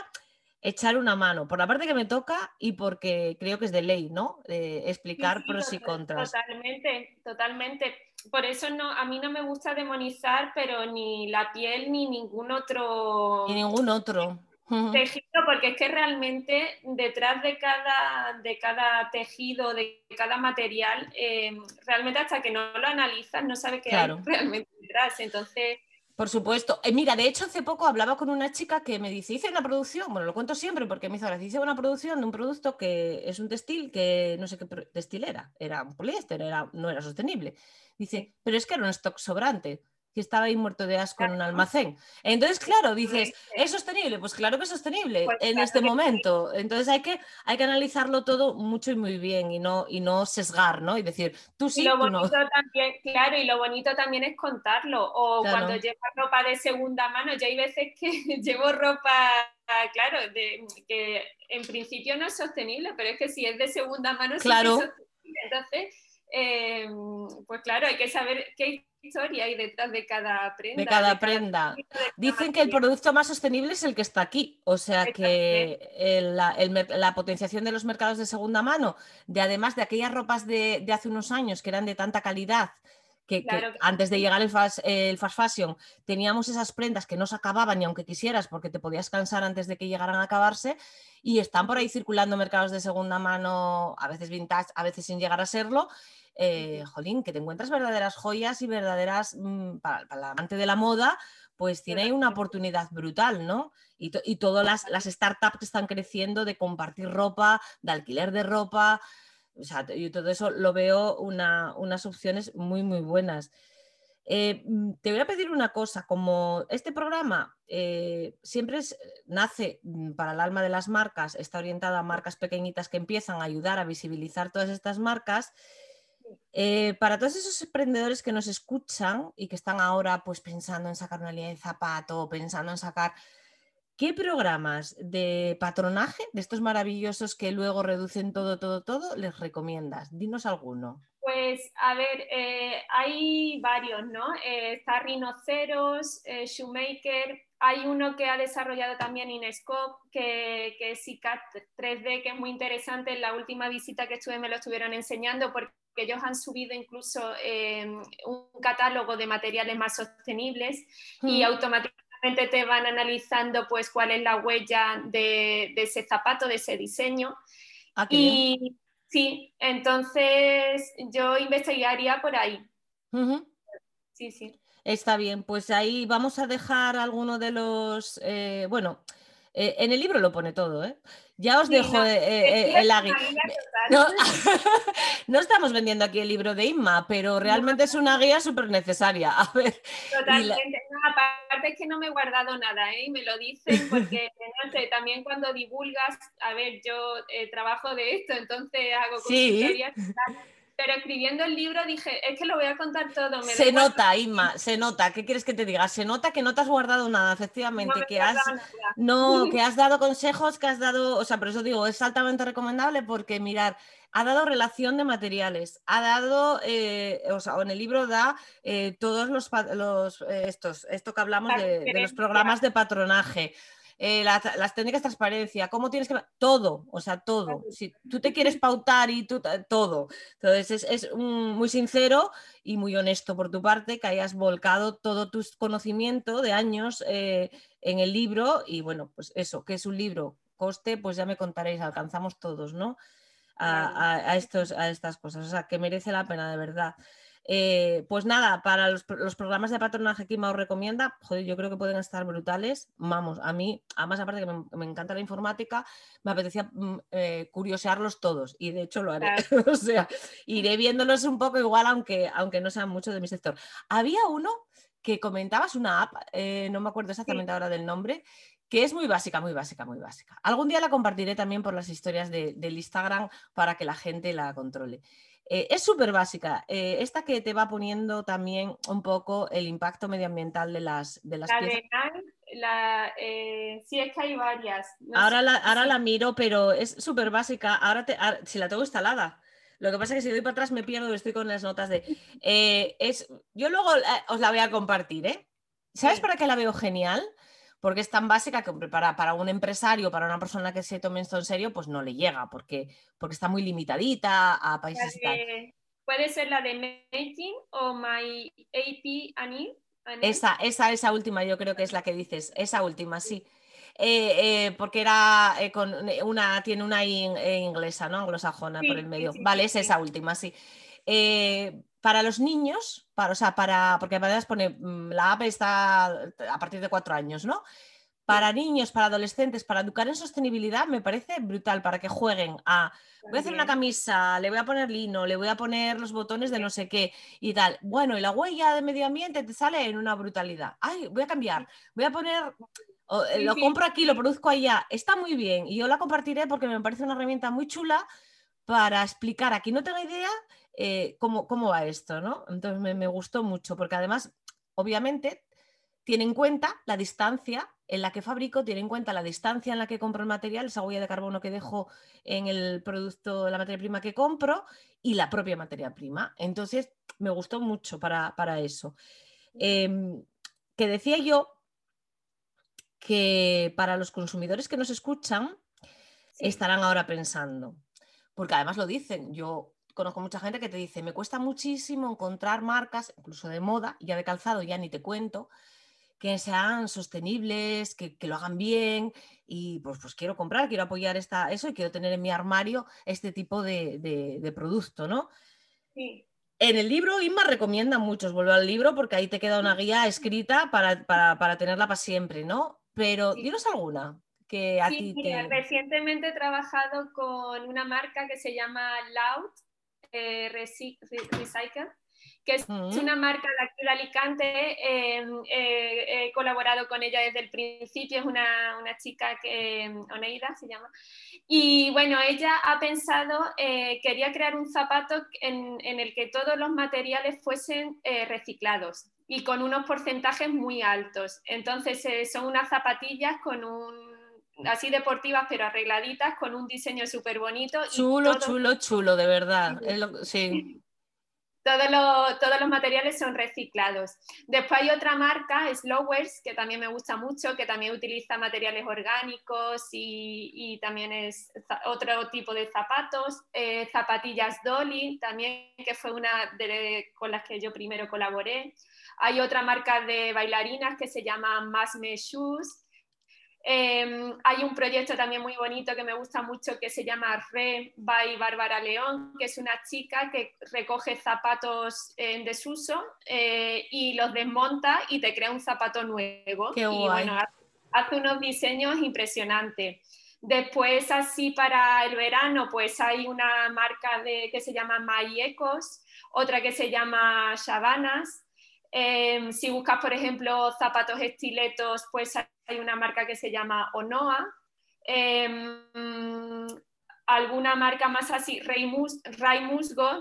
echar una mano, por la parte que me toca y porque creo que es de ley, ¿no? explicar pros y contras. Totalmente, totalmente. Por eso no, a mí no me gusta demonizar, pero ni la piel ni ningún otro. Ni ningún otro tejido, porque es que realmente detrás de cada, de cada tejido, de cada material, eh, realmente hasta que no lo analizas no sabes qué hay realmente detrás. Entonces. Por supuesto. Eh, mira, de hecho, hace poco hablaba con una chica que me dice, hice una producción, bueno, lo cuento siempre porque me hizo gracia, hice una producción de un producto que es un textil que no sé qué textil era, era un poliéster, era, no era sostenible. Dice, pero es que era un stock sobrante que estaba ahí muerto de asco en un almacén. Entonces, claro, dices, ¿es sostenible? Pues claro que es sostenible pues en este momento. Entonces hay que, hay que analizarlo todo mucho y muy bien y no, y no sesgar, ¿no? Y decir, tú sí, lo bonito también, claro, y lo bonito también es contarlo. O cuando llevas ropa de segunda mano, ya hay veces que llevo ropa, claro, de, que en principio no es sostenible, pero es que si es de segunda mano, claro. sí es sostenible. Entonces, eh, pues claro, hay que saber qué historia hay detrás de cada prenda. De cada prenda. Dicen que el producto más sostenible es el que está aquí, o sea que la, potenciación de los mercados de segunda mano, de además de aquellas ropas de, hace unos años que eran de tanta calidad, que, antes de llegar el fast, el fast, fashion teníamos esas prendas que no se acababan ni aunque quisieras porque te podías cansar antes de que llegaran a acabarse y están por ahí circulando mercados de segunda mano, a veces vintage, a veces sin llegar a serlo eh, jolín, que te encuentras verdaderas joyas y verdaderas, mm, para, para, amante de la moda, pues tiene ahí una oportunidad brutal, ¿no? Y, y todas las, las, startups que están creciendo de compartir ropa, de alquiler de ropa, o sea, yo todo eso lo veo una, unas opciones muy, muy buenas. Eh, mm, te voy a pedir una cosa, como este programa eh, siempre nace mm, para el alma de las marcas, está orientado a marcas pequeñitas que empiezan a ayudar a visibilizar todas estas marcas. Eh, para todos esos emprendedores que nos escuchan y que están ahora pues pensando en sacar una línea de zapato, pensando en sacar ¿Qué programas de patronaje, de estos maravillosos que luego reducen todo, todo, todo, les recomiendas? Dinos alguno. Pues a ver, eh, hay varios, ¿no? Eh, está eh, Shoemaker, hay uno que ha desarrollado también Inescope, que, que es ICAT 3D, que es muy interesante. En la última visita que estuve me lo estuvieron enseñando porque ellos han subido incluso un catálogo de materiales más sostenibles y mm. automáticamente te van analizando pues cuál es la huella de, ese zapato, de ese diseño. Ah, y, Sí, entonces yo investigaría por ahí. Sí, sí. Está bien, pues ahí vamos a dejar alguno de los, eh, bueno, eh, en el libro lo pone todo, ¿eh? Ya os dejo eh, el agui. No, estamos vendiendo aquí el libro de Inma, pero realmente es una guía súper necesaria. A ver, Totalmente. aparte es que no me he guardado nada, ¿eh? Me lo dicen porque, no sé, también cuando divulgas, a ver, yo trabajo de esto, entonces hago consultorías. Sí pero escribiendo el libro dije, es que lo voy a contar todo. se nota, Inma, se nota. ¿Qué quieres que te diga? Se nota que no te has guardado nada, efectivamente, que has no, que has dado consejos, que has dado, o sea, por eso digo, es altamente recomendable porque mirar, ha dado relación de materiales, ha dado, eh, o sea, en el libro da eh, todos los, los eh, estos, esto que hablamos de los programas de patronaje. Eh, las técnicas de transparencia, cómo tienes que... Todo, o sea, todo. Si tú te quieres pautar y tú... Todo. Entonces es, muy sincero y muy honesto por tu parte que hayas volcado todo tu conocimiento de años eh, en el libro y bueno, pues eso, que es un libro, coste, pues ya me contaréis, alcanzamos todos, ¿no? A, estos, a estas cosas, o sea, que merece la pena de verdad. Eh, pues nada, para los, programas de patronaje que os recomienda, joder, yo creo que pueden estar brutales. Vamos, a mí, además aparte que me, encanta la informática, me apetecía mm, eh, curiosearlos todos y de hecho lo haré. o sea, iré viéndolos un poco igual, aunque, aunque no sean mucho de mi sector. Había uno que comentabas, una app, eh, no me acuerdo exactamente ahora del nombre, que es muy básica, muy básica, muy básica. Algún día la compartiré también por las historias del Instagram para que la gente la controle. Eh, es súper básica. Eh, esta que te va poniendo también un poco el impacto medioambiental de las, de las la la, eh, sí, es que hay varias. ahora, la, ahora la miro, pero es súper básica. Ahora, si la tengo instalada. Lo que pasa es que si doy para atrás me pierdo, estoy con las notas de... es, yo luego os la voy a compartir, ¿eh? ¿Sabes para qué la veo genial? Porque es tan básica que para, para, un empresario, para una persona que se tome esto en serio, pues no le llega, porque, porque está muy limitadita a países Puede ser la de Making o My AP Annie. Esa, esa, esa última yo creo que es la que dices, esa última, sí. Eh, eh, porque era eh, con una, tiene una inglesa, ¿no? Anglosajona por el medio. vale, es esa última, sí. Para los niños, para, o sea, para, porque además pone, mm, la app está a partir de cuatro años, ¿no? Para niños, para adolescentes, para educar en sostenibilidad, me parece brutal para que jueguen a, voy a hacer una camisa, le voy a poner lino, le voy a poner los botones de no sé qué y tal. Bueno, y la huella de medio ambiente te sale en una brutalidad. Ay, voy a cambiar, voy a poner, eh, lo compro aquí, lo produzco allá. Está muy bien y yo la compartiré porque me parece una herramienta muy chula para explicar a quien no tenga idea eh, cómo, va esto, ¿no? Entonces me, gustó mucho, porque además, obviamente, tiene en cuenta la distancia en la que fabrico, tiene en cuenta la distancia en la que compro el material, esa huella de carbono que dejo en el producto, la materia prima que compro y la propia materia prima. Entonces, me gustó mucho para, eso. Em, que decía yo que para los consumidores que nos escuchan, estarán ahora pensando, porque además lo dicen, yo conozco mucha gente que te dice, me cuesta muchísimo encontrar marcas, incluso de moda, ya de calzado, ya ni te cuento, que sean sostenibles, que, lo hagan bien y pues, pues quiero comprar, quiero apoyar esta, eso y quiero tener en mi armario este tipo de, producto, ¿no? Sí. En el libro, Inma recomienda muchos, vuelvo al libro porque ahí te queda una guía escrita para, tenerla para siempre, ¿no? Pero dinos alguna que a ti te... Recientemente he trabajado con una marca que se llama Loud, eh, recycle que es Mm. una marca de aquí de Alicante. eh, eh, he colaborado con ella desde el principio, es una, una chica que, Oneida se llama. Y bueno, ella ha pensado, eh, quería crear un zapato en, en el que todos los materiales fuesen eh, reciclados y con unos porcentajes muy altos. Entonces, eh, son unas zapatillas con un así deportivas pero arregladitas con un diseño súper bonito y Chulo, todo- chulo, chulo, de verdad. Sí. todos los, todos los materiales son reciclados. Después hay otra marca, Slowers, que también me gusta mucho, que también utiliza materiales orgánicos y, y también es otro tipo de zapatos. Eh, zapatillas Dolly, también, que fue una de, con las que yo primero colaboré. Hay otra marca de bailarinas que se llama Masme Shoes. Eh, hay un proyecto también muy bonito que me gusta mucho que se llama Re by Bárbara León, que es una chica que recoge zapatos en desuso eh, y los desmonta y te crea un zapato nuevo. Qué y bueno, hace unos diseños impresionantes. Después, así para el verano, pues hay una marca de, que se llama My Ecos, otra que se llama Shabanas. Eh, si buscas, por ejemplo, zapatos estiletos, pues hay una marca que se llama Onoa. Eh, alguna marca más así, Ray,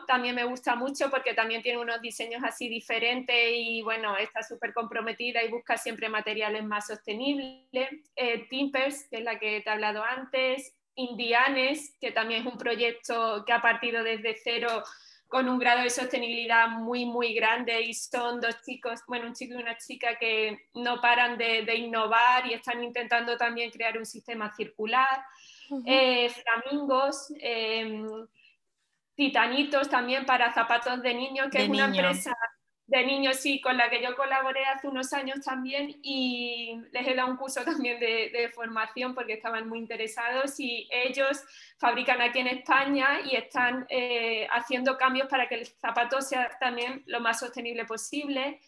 también me gusta mucho porque también tiene unos diseños así diferentes y bueno, está súper comprometida y busca siempre materiales más sostenibles. Eh, Timpers, que es la que te he hablado antes. Indianes, que también es un proyecto que ha partido desde cero con un grado de sostenibilidad muy, muy grande y son dos chicos, bueno, un chico y una chica que no paran de, de innovar y están intentando también crear un sistema circular. Eh, flamingos, eh, titanitos también para zapatos de niños, que De es una niño. empresa de niños, sí, con la que yo colaboré hace unos años también y les he dado un curso también de, formación porque estaban muy interesados y ellos fabrican aquí en España y están eh, haciendo cambios para que el zapato sea también lo más sostenible posible.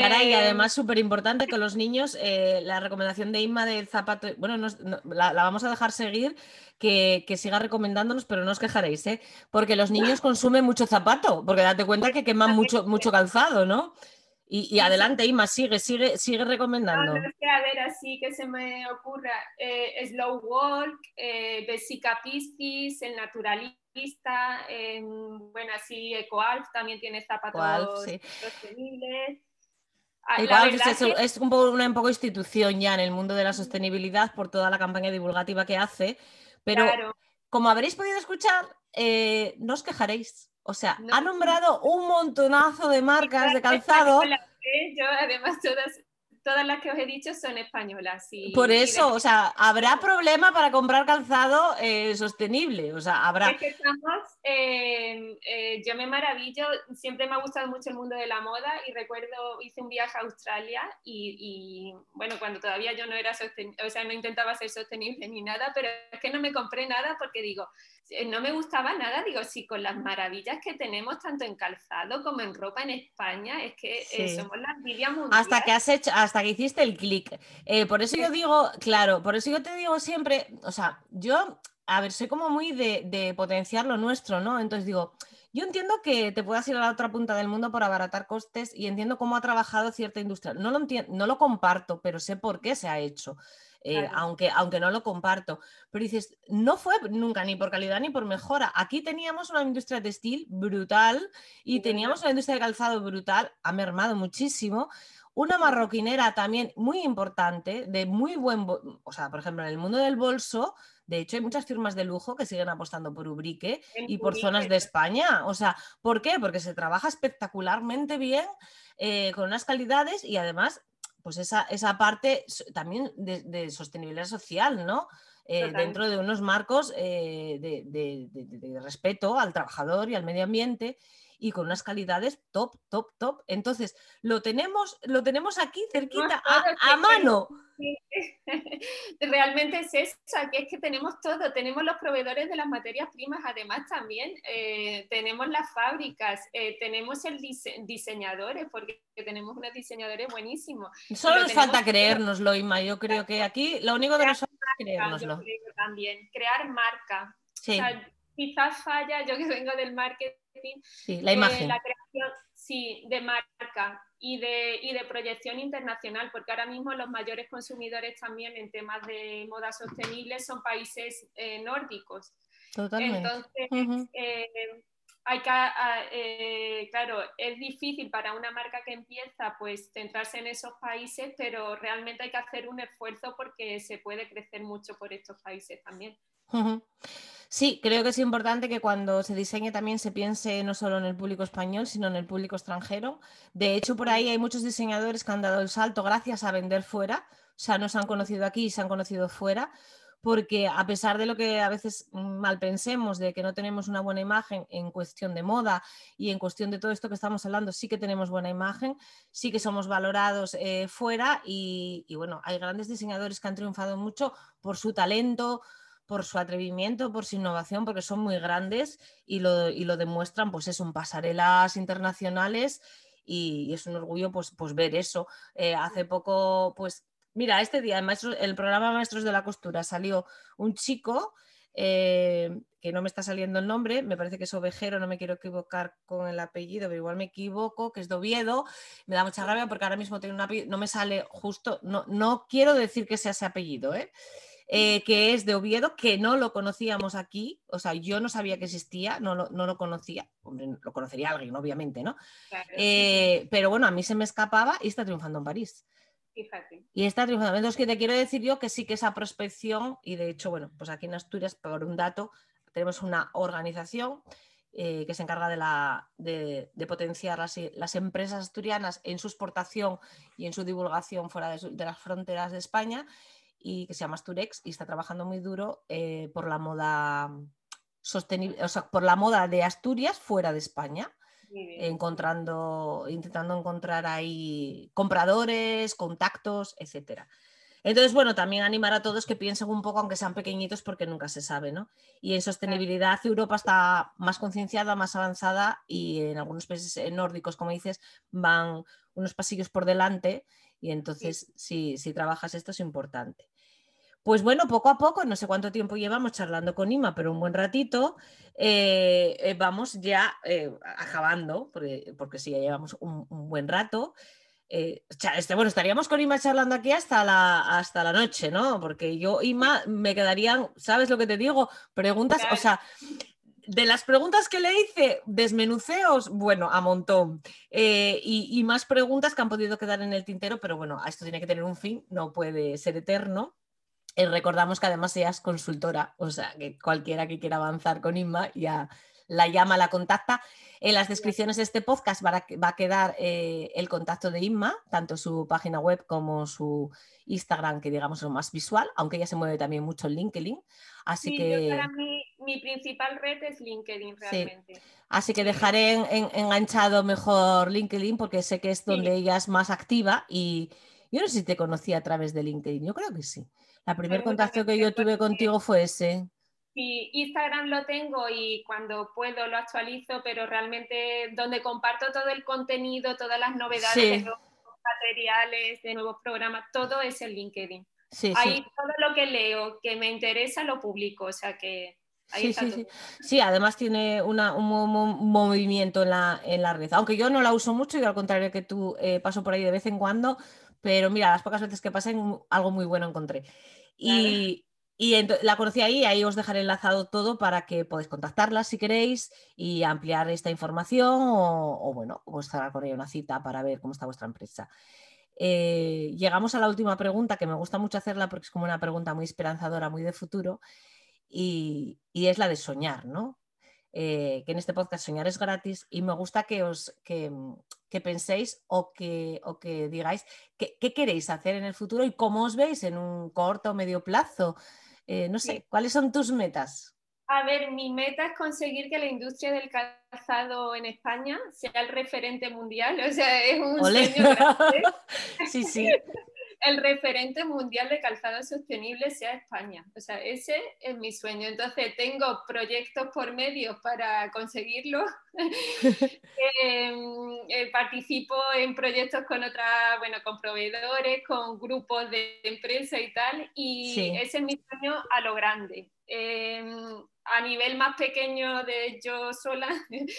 Caray, y Eh, además súper importante que los niños, eh, la recomendación de Inma del zapato, bueno, no la, la vamos a dejar seguir, que, que siga recomendándonos, pero no os quejaréis, ¿eh? Porque los niños consumen mucho zapato, porque date cuenta que queman mucho, mucho calzado, ¿no? Y, y adelante, Inma, sigue, sigue, sigue recomendando. no es que a ver, así que se me ocurra. eh, Slow Walk, eh, Besica Piscis, El Naturalista, eh, bueno, así EcoAlf también tiene zapatos sí. sostenibles. Ah, Igual es, que- es un poco, una un poco institución ya en el mundo de la sostenibilidad por toda la campaña divulgativa que hace, pero claro, como habréis podido escuchar, eh, no os quejaréis. O sea, No. ha nombrado un montonazo de marcas de calzado. Yo, además, todas, todas las que os he dicho son españolas. y- Por y de- eso, o sea, habrá problema para comprar calzado eh, sostenible. O sea, habrá. Es que estamos, eh, eh, yo me maravillo, siempre me ha gustado mucho el mundo de la moda y recuerdo, hice un viaje a Australia y, y, bueno, cuando todavía yo no era sostenible, o sea, no intentaba ser sostenible ni nada, pero es que no me compré nada porque digo, no me gustaba nada, digo, sí, con las maravillas que tenemos tanto en calzado como en ropa en España, es que eh, somos la envidia mundial. Hasta que has hecho, hasta que hiciste el clic. Eh, por eso yo digo, claro, por eso yo te digo siempre, o sea, yo, a ver, soy como muy de, de potenciar lo nuestro, ¿no? Entonces digo, yo entiendo que te puedas ir a la otra punta del mundo por abaratar costes y entiendo cómo ha trabajado cierta industria. No lo, no lo comparto, pero sé por qué se ha hecho. Eh, Claro. aunque, aunque no lo comparto. Pero dices, no fue nunca ni por calidad ni por mejora. Aquí teníamos una industria textil brutal y teníamos una industria de calzado brutal, ha mermado muchísimo. Una marroquinera también muy importante, de muy buen, o sea, por ejemplo, en el mundo del bolso, de hecho hay muchas firmas de lujo que siguen apostando por Ubrique y por Ubrique, zonas de España. O sea, ¿por qué? Porque se trabaja espectacularmente bien, eh, con unas calidades y además, pues esa, esa parte también de, de sostenibilidad social, ¿no? Eh, dentro de unos marcos eh, de, respeto al trabajador y al medio ambiente y con unas calidades top, top, top. Entonces, lo tenemos, lo tenemos aquí cerquita, a, a sí, mano. Realmente es eso, aquí es que tenemos todo, tenemos los proveedores de las materias primas, además también eh, tenemos las fábricas, eh, tenemos el dise- diseñadores, porque tenemos unos diseñadores buenísimos. Solo lo nos falta creérnoslo, Inma. Yo creo que aquí lo único que nos falta es creérnoslo. también, crear marca. Sí, O sea, quizás falla, yo que vengo del marketing, sí, la eh, imagen. la creación, sí, de marca y de, y de proyección internacional, porque ahora mismo los mayores consumidores también en temas de moda sostenible son países eh, nórdicos. Totalmente. Entonces, eh, hay que, ah, eh, claro, es difícil para una marca que empieza pues centrarse en esos países, pero realmente hay que hacer un esfuerzo porque se puede crecer mucho por estos países también. Sí, creo que es importante que cuando se diseñe también se piense no solo en el público español, sino en el público extranjero. De hecho, por ahí hay muchos diseñadores que han dado el salto gracias a vender fuera, o sea, no se han conocido aquí, se han conocido fuera porque a pesar de lo que a veces mal pensemos, de que no tenemos una buena imagen en cuestión de moda y en cuestión de todo esto que estamos hablando, sí que tenemos buena imagen, sí que somos valorados eh, fuera y, bueno, hay grandes diseñadores que han triunfado mucho por su talento, por su atrevimiento, por su innovación, porque son muy grandes y lo, demuestran, pues es un pasarelas internacionales y, es un orgullo pues, pues ver eso. Eh, hace poco, pues Mira, este día el, el programa Maestros de la Costura salió un chico, eh, que no me está saliendo el nombre, me parece que es ovejero, no me quiero equivocar con el apellido, pero igual me equivoco, que es de Oviedo. Me da mucha rabia porque ahora mismo tiene un apellido, no me sale justo, no, no quiero decir que sea ese apellido, ¿eh? Eh, que es de Oviedo, que no lo conocíamos aquí, o sea, yo no sabía que existía, no lo, no lo conocía, lo conocería alguien, obviamente, ¿no? pero bueno, a mí se me escapaba y está triunfando en París. Y está triunfando. Entonces, que te quiero decir yo que sí que esa prospección, y de hecho, bueno, pues aquí en Asturias, por un dato, tenemos una organización eh, que se encarga de, la, de, potenciar las, empresas asturianas en su exportación y en su divulgación fuera de, las fronteras de España, y que se llama Asturex, y está trabajando muy duro eh, por la moda sostenible, o sea, por la moda de Asturias fuera de España encontrando, intentando encontrar ahí compradores, contactos, etcétera. Entonces, bueno, también animar a todos que piensen un poco, aunque sean pequeñitos, porque nunca se sabe, ¿no? Y en sostenibilidad Europa está más concienciada, más avanzada y en algunos países nórdicos, como dices, van unos pasillos por delante y entonces si, si trabajas esto es importante. Pues bueno, poco a poco, no sé cuánto tiempo llevamos charlando con Ima, pero un buen ratito, eh, eh, vamos ya eh, acabando, porque, porque, sí, ya llevamos un, buen rato. este, bueno, estaríamos con Ima charlando aquí hasta la, hasta la noche, ¿no? Porque yo, Ima, me quedarían, ¿sabes lo que te digo? Preguntas, o sea, de las preguntas que le hice, desmenuceos, bueno, a montón. y, y, más preguntas que han podido quedar en el tintero, pero bueno, esto tiene que tener un fin, no puede ser eterno. Eh, recordamos que además ella es consultora, o sea, que cualquiera que quiera avanzar con Inma ya la llama, la contacta. En las descripciones de este podcast va a, quedar eh, el contacto de Inma, tanto su página web como su Instagram, que digamos es lo más visual, aunque ella se mueve también mucho en LinkedIn. Así que... para mí, mi principal red es LinkedIn realmente. Así que dejaré enganchado mejor LinkedIn porque sé que es donde ella es más activa y yo no sé si te conocí a través de LinkedIn, yo creo que sí. La primer contacto que yo tuve contigo fue ese. Sí, Instagram lo tengo y cuando puedo lo actualizo, pero realmente donde comparto todo el contenido, todas las novedades de nuevos materiales, de nuevos programas, todo es en LinkedIn. Sí, Ahí todo lo que leo que me interesa lo publico, o sea que... Ahí sí, sí, sí, además tiene un, movimiento en la, en la, red. Aunque yo no la uso mucho y al contrario que tú eh, paso por ahí de vez en cuando, pero mira, las pocas veces que pasé algo muy bueno encontré. Y, la conocí ahí, ahí os dejaré enlazado todo para que podáis contactarla si queréis y ampliar esta información o, bueno, os hará con ella una cita para ver cómo está vuestra empresa. Eh, llegamos a la última pregunta, que me gusta mucho hacerla porque es como una pregunta muy esperanzadora, muy de futuro, y, es la de soñar, ¿no? Eh, que en este podcast soñar es gratis y me gusta que os, que, que penséis o que, o que digáis qué, queréis hacer en el futuro y cómo os veis en un corto o medio plazo. Eh, no sé, ¿cuáles son tus metas? A ver, mi meta es conseguir que la industria del calzado en España sea el referente mundial. O sea, es un sueño grande. sí, sí. el referente mundial de calzado sostenible sea España. O sea, ese es mi sueño. Entonces, tengo proyectos por medio para conseguirlo. Em, eh, participo en proyectos con otras, bueno, con proveedores, con grupos de empresa y tal. Y ese es mi sueño a lo grande. Em, a nivel más pequeño de yo sola,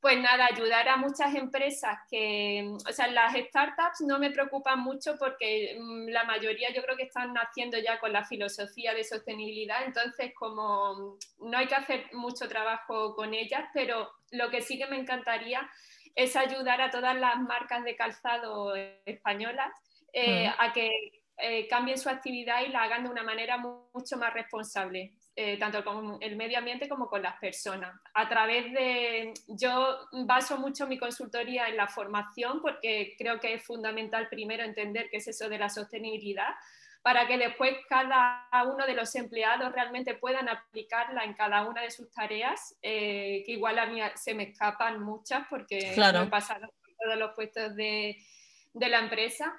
pues nada, ayudar a muchas empresas que, o sea, las startups no me preocupan mucho porque mm, la mayoría yo creo que están naciendo ya con la filosofía de sostenibilidad, entonces como no hay que hacer mucho trabajo con ellas, pero lo que sí que me encantaría es ayudar a todas las marcas de calzado españolas eh, a que eh, cambien su actividad y la hagan de una manera mucho más responsable. Eh, tanto con el medio ambiente como con las personas. A través de, yo baso mucho mi consultoría en la formación porque creo que es fundamental primero entender qué es eso de la sostenibilidad para que después cada uno de los empleados realmente puedan aplicarla en cada una de sus tareas, que igual a mí se me escapan muchas porque no he pasado por todos los puestos de, de la empresa.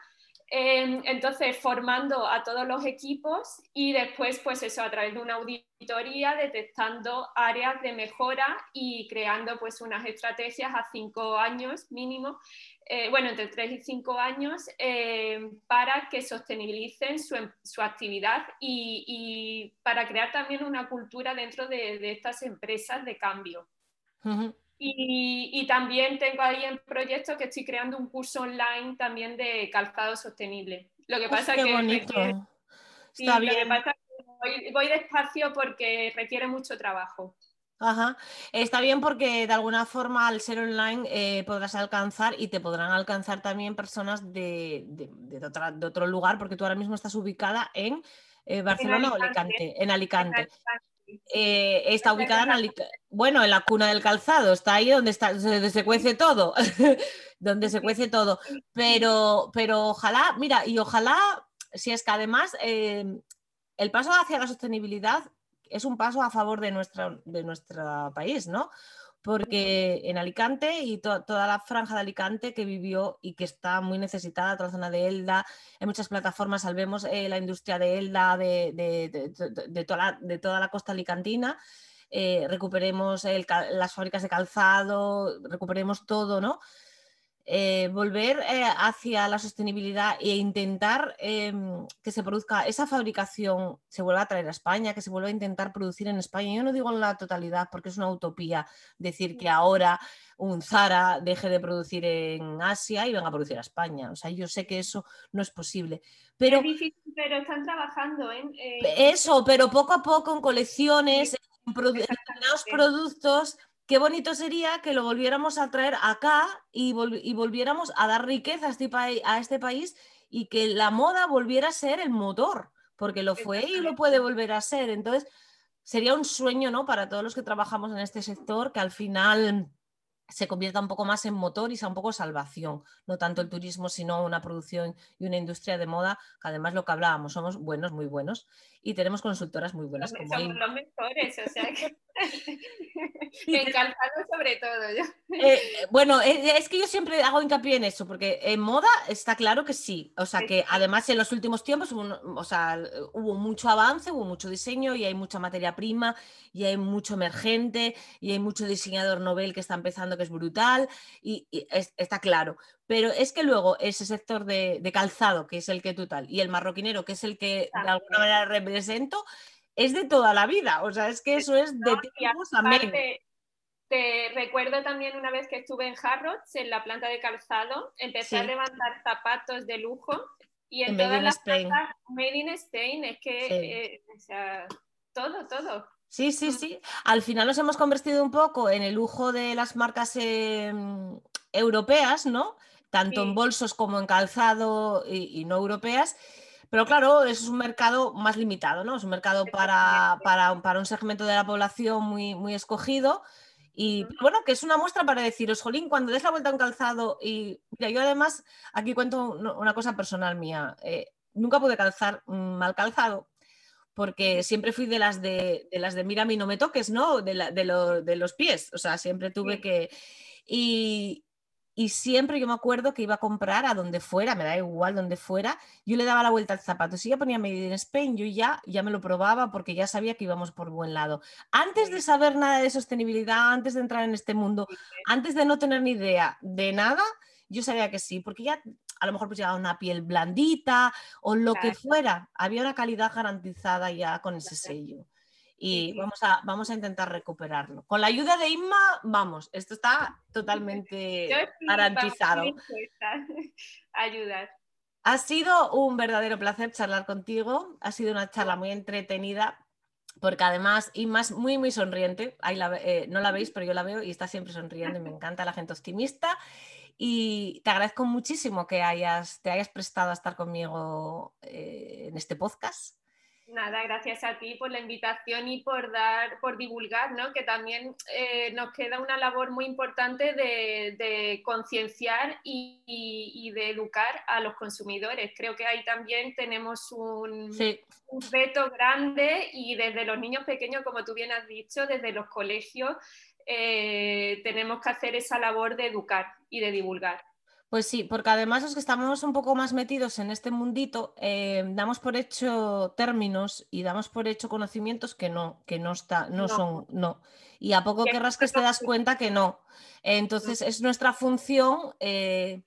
Em, entonces, formando a todos los equipos y después, pues eso, a través de una auditoría, detectando áreas de mejora y creando pues unas estrategias a cinco años mínimo, eh, bueno, entre tres y cinco años, em, para que sostenibilicen su, em, su actividad y, para crear también una cultura dentro de, de estas empresas de cambio. Y, también tengo ahí en proyecto que estoy creando un curso online también de calzado sostenible. Lo que pasa qué que bonito. Está bien. voy, despacio porque requiere mucho trabajo. Ajá. Está bien porque de alguna forma al ser online eh, podrás alcanzar y te podrán alcanzar también personas de, de, otro lugar, porque tú ahora mismo estás ubicada en eh, Barcelona o Alicante. En Alicante. Eh, está ubicada en, bueno, en la cuna del calzado, está ahí donde, está, se cuece todo, donde se cuece todo. Pero, pero ojalá, mira, y ojalá, si es que además em, el paso hacia la sostenibilidad es un paso a favor de, nuestra, de nuestro país, ¿no? porque en Alicante y toda la franja de Alicante que vivió y que está muy necesitada, toda la zona de Elda, en muchas plataformas salvemos eh, la industria de Elda, de, toda, la, costa alicantina, eh, recuperemos las fábricas de calzado, recuperemos todo, ¿no? Eh, volver eh, hacia la sostenibilidad e intentar em, que se produzca esa fabricación, se vuelva a traer a España, que se vuelva a intentar producir en España. Yo no digo en la totalidad porque es una utopía decir que ahora un Zara deje de producir en Asia y venga a producir a España. O sea, yo sé que eso no es posible. Pero, es difícil, pero están trabajando en... Eso, pero poco a poco en colecciones, en, determinados productos qué bonito sería que lo volviéramos a traer acá y, volviéramos a dar riqueza a este, a este país y que la moda volviera a ser el motor, porque lo fue y lo puede volver a ser. Entonces, sería un sueño ¿no? para todos los que trabajamos en este sector que al final se convierta un poco más en motor y sea un poco salvación, no tanto el turismo, sino una producción y una industria de moda, que además lo que hablábamos, somos buenos, muy buenos, y tenemos consultoras muy buenas. Somos los mejores, o sea que calzado sobre todo. Eh, bueno, eh, es que yo siempre hago hincapié en eso, porque en moda está claro que sí, o sea que además en los últimos tiempos o sea, hubo mucho avance, hubo mucho diseño y hay mucha materia prima y hay mucho emergente y hay mucho diseñador novel que está empezando que es brutal y, está claro. Pero es que luego ese sector de, calzado, que es el que tú tal, y el marroquinero, que es el que de alguna manera represento, es de toda la vida. O sea, es que eso es de tiempos Te recuerdo también una vez que estuve en Harrods, en la planta de calzado, empecé a levantar zapatos de lujo y en, todas las plantas, Made in Spain, es que, eh, o sea, todo, todo. Sí, sí, mm. sí. Al final nos hemos convertido un poco en el lujo de las marcas em, europeas, ¿no? Tanto en bolsos como en calzado y, no europeas. Pero claro, es un mercado más limitado, ¿no? Es un mercado para, para, un segmento de la población muy, muy escogido. Y bueno, que es una muestra para deciros, Jolín, cuando des la vuelta a un calzado, y mira, yo además aquí cuento una cosa personal mía. Eh, nunca pude calzar mal calzado, porque siempre fui de las de, las de mira a mí no me toques, ¿no? De, de, los pies, o sea, siempre tuve que... Y, y, siempre yo me acuerdo que iba a comprar a donde fuera, me da igual donde fuera, yo le daba la vuelta al zapato. Si ya ponía Made in Spain, yo ya, ya me lo probaba porque ya sabía que íbamos por buen lado. Antes de saber nada de sostenibilidad, antes de entrar en este mundo, antes de no tener ni idea de nada, yo sabía que sí, porque ya a lo mejor pues llevaba una piel blandita o lo que fuera, había una calidad garantizada ya con ese sello. Y vamos, a, vamos a intentar recuperarlo. Con la ayuda de Inma, vamos, esto está totalmente garantizado. Ayudar. Ha sido un verdadero placer charlar contigo, ha sido una charla muy entretenida, porque además Inma es muy, muy sonriente, Ahí eh, no la veis, pero yo la veo y está siempre sonriendo y me encanta la gente optimista. Y te agradezco muchísimo que hayas, te hayas prestado a estar conmigo eh, en este podcast. Nada, gracias a ti por la invitación y por dar, por divulgar, ¿no? Que también eh, nos queda una labor muy importante de, concienciar y, de educar a los consumidores. Creo que ahí también tenemos un, un, reto grande y desde los niños pequeños, como tú bien has dicho, desde los colegios, eh, tenemos que hacer esa labor de educar y de divulgar. Pues sí, porque además los que estamos un poco más metidos en este mundito, eh, damos por hecho términos y damos por hecho conocimientos que no, que no está, no, son, no. Y a poco que rasques te das cuenta que no. Entonces es nuestra función eh,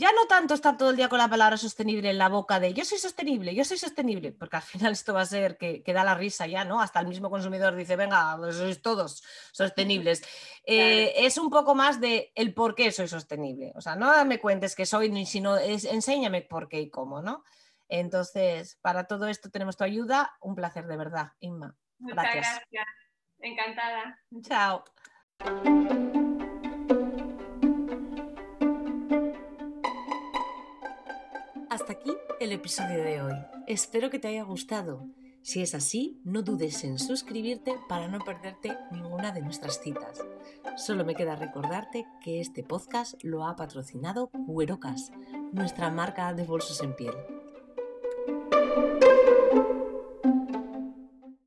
ya no tanto estar todo el día con la palabra sostenible en la boca de yo soy sostenible, yo soy sostenible, porque al final esto va a ser que, da la risa ya, ¿no? Hasta el mismo consumidor dice, venga, pues sois todos sostenibles. Eh, es un poco más de el por qué soy sostenible. O sea, no me cuentes que soy, sino es, enséñame por qué y cómo, ¿no? Entonces, para todo esto tenemos tu ayuda. Un placer de verdad, Inma. Muchas gracias. Encantada. Chao. El episodio de hoy. Espero que te haya gustado. Si es así, no dudes en suscribirte para no perderte ninguna de nuestras citas. Solo me queda recordarte que este podcast lo ha patrocinado Cuerocas, nuestra marca de bolsos en piel.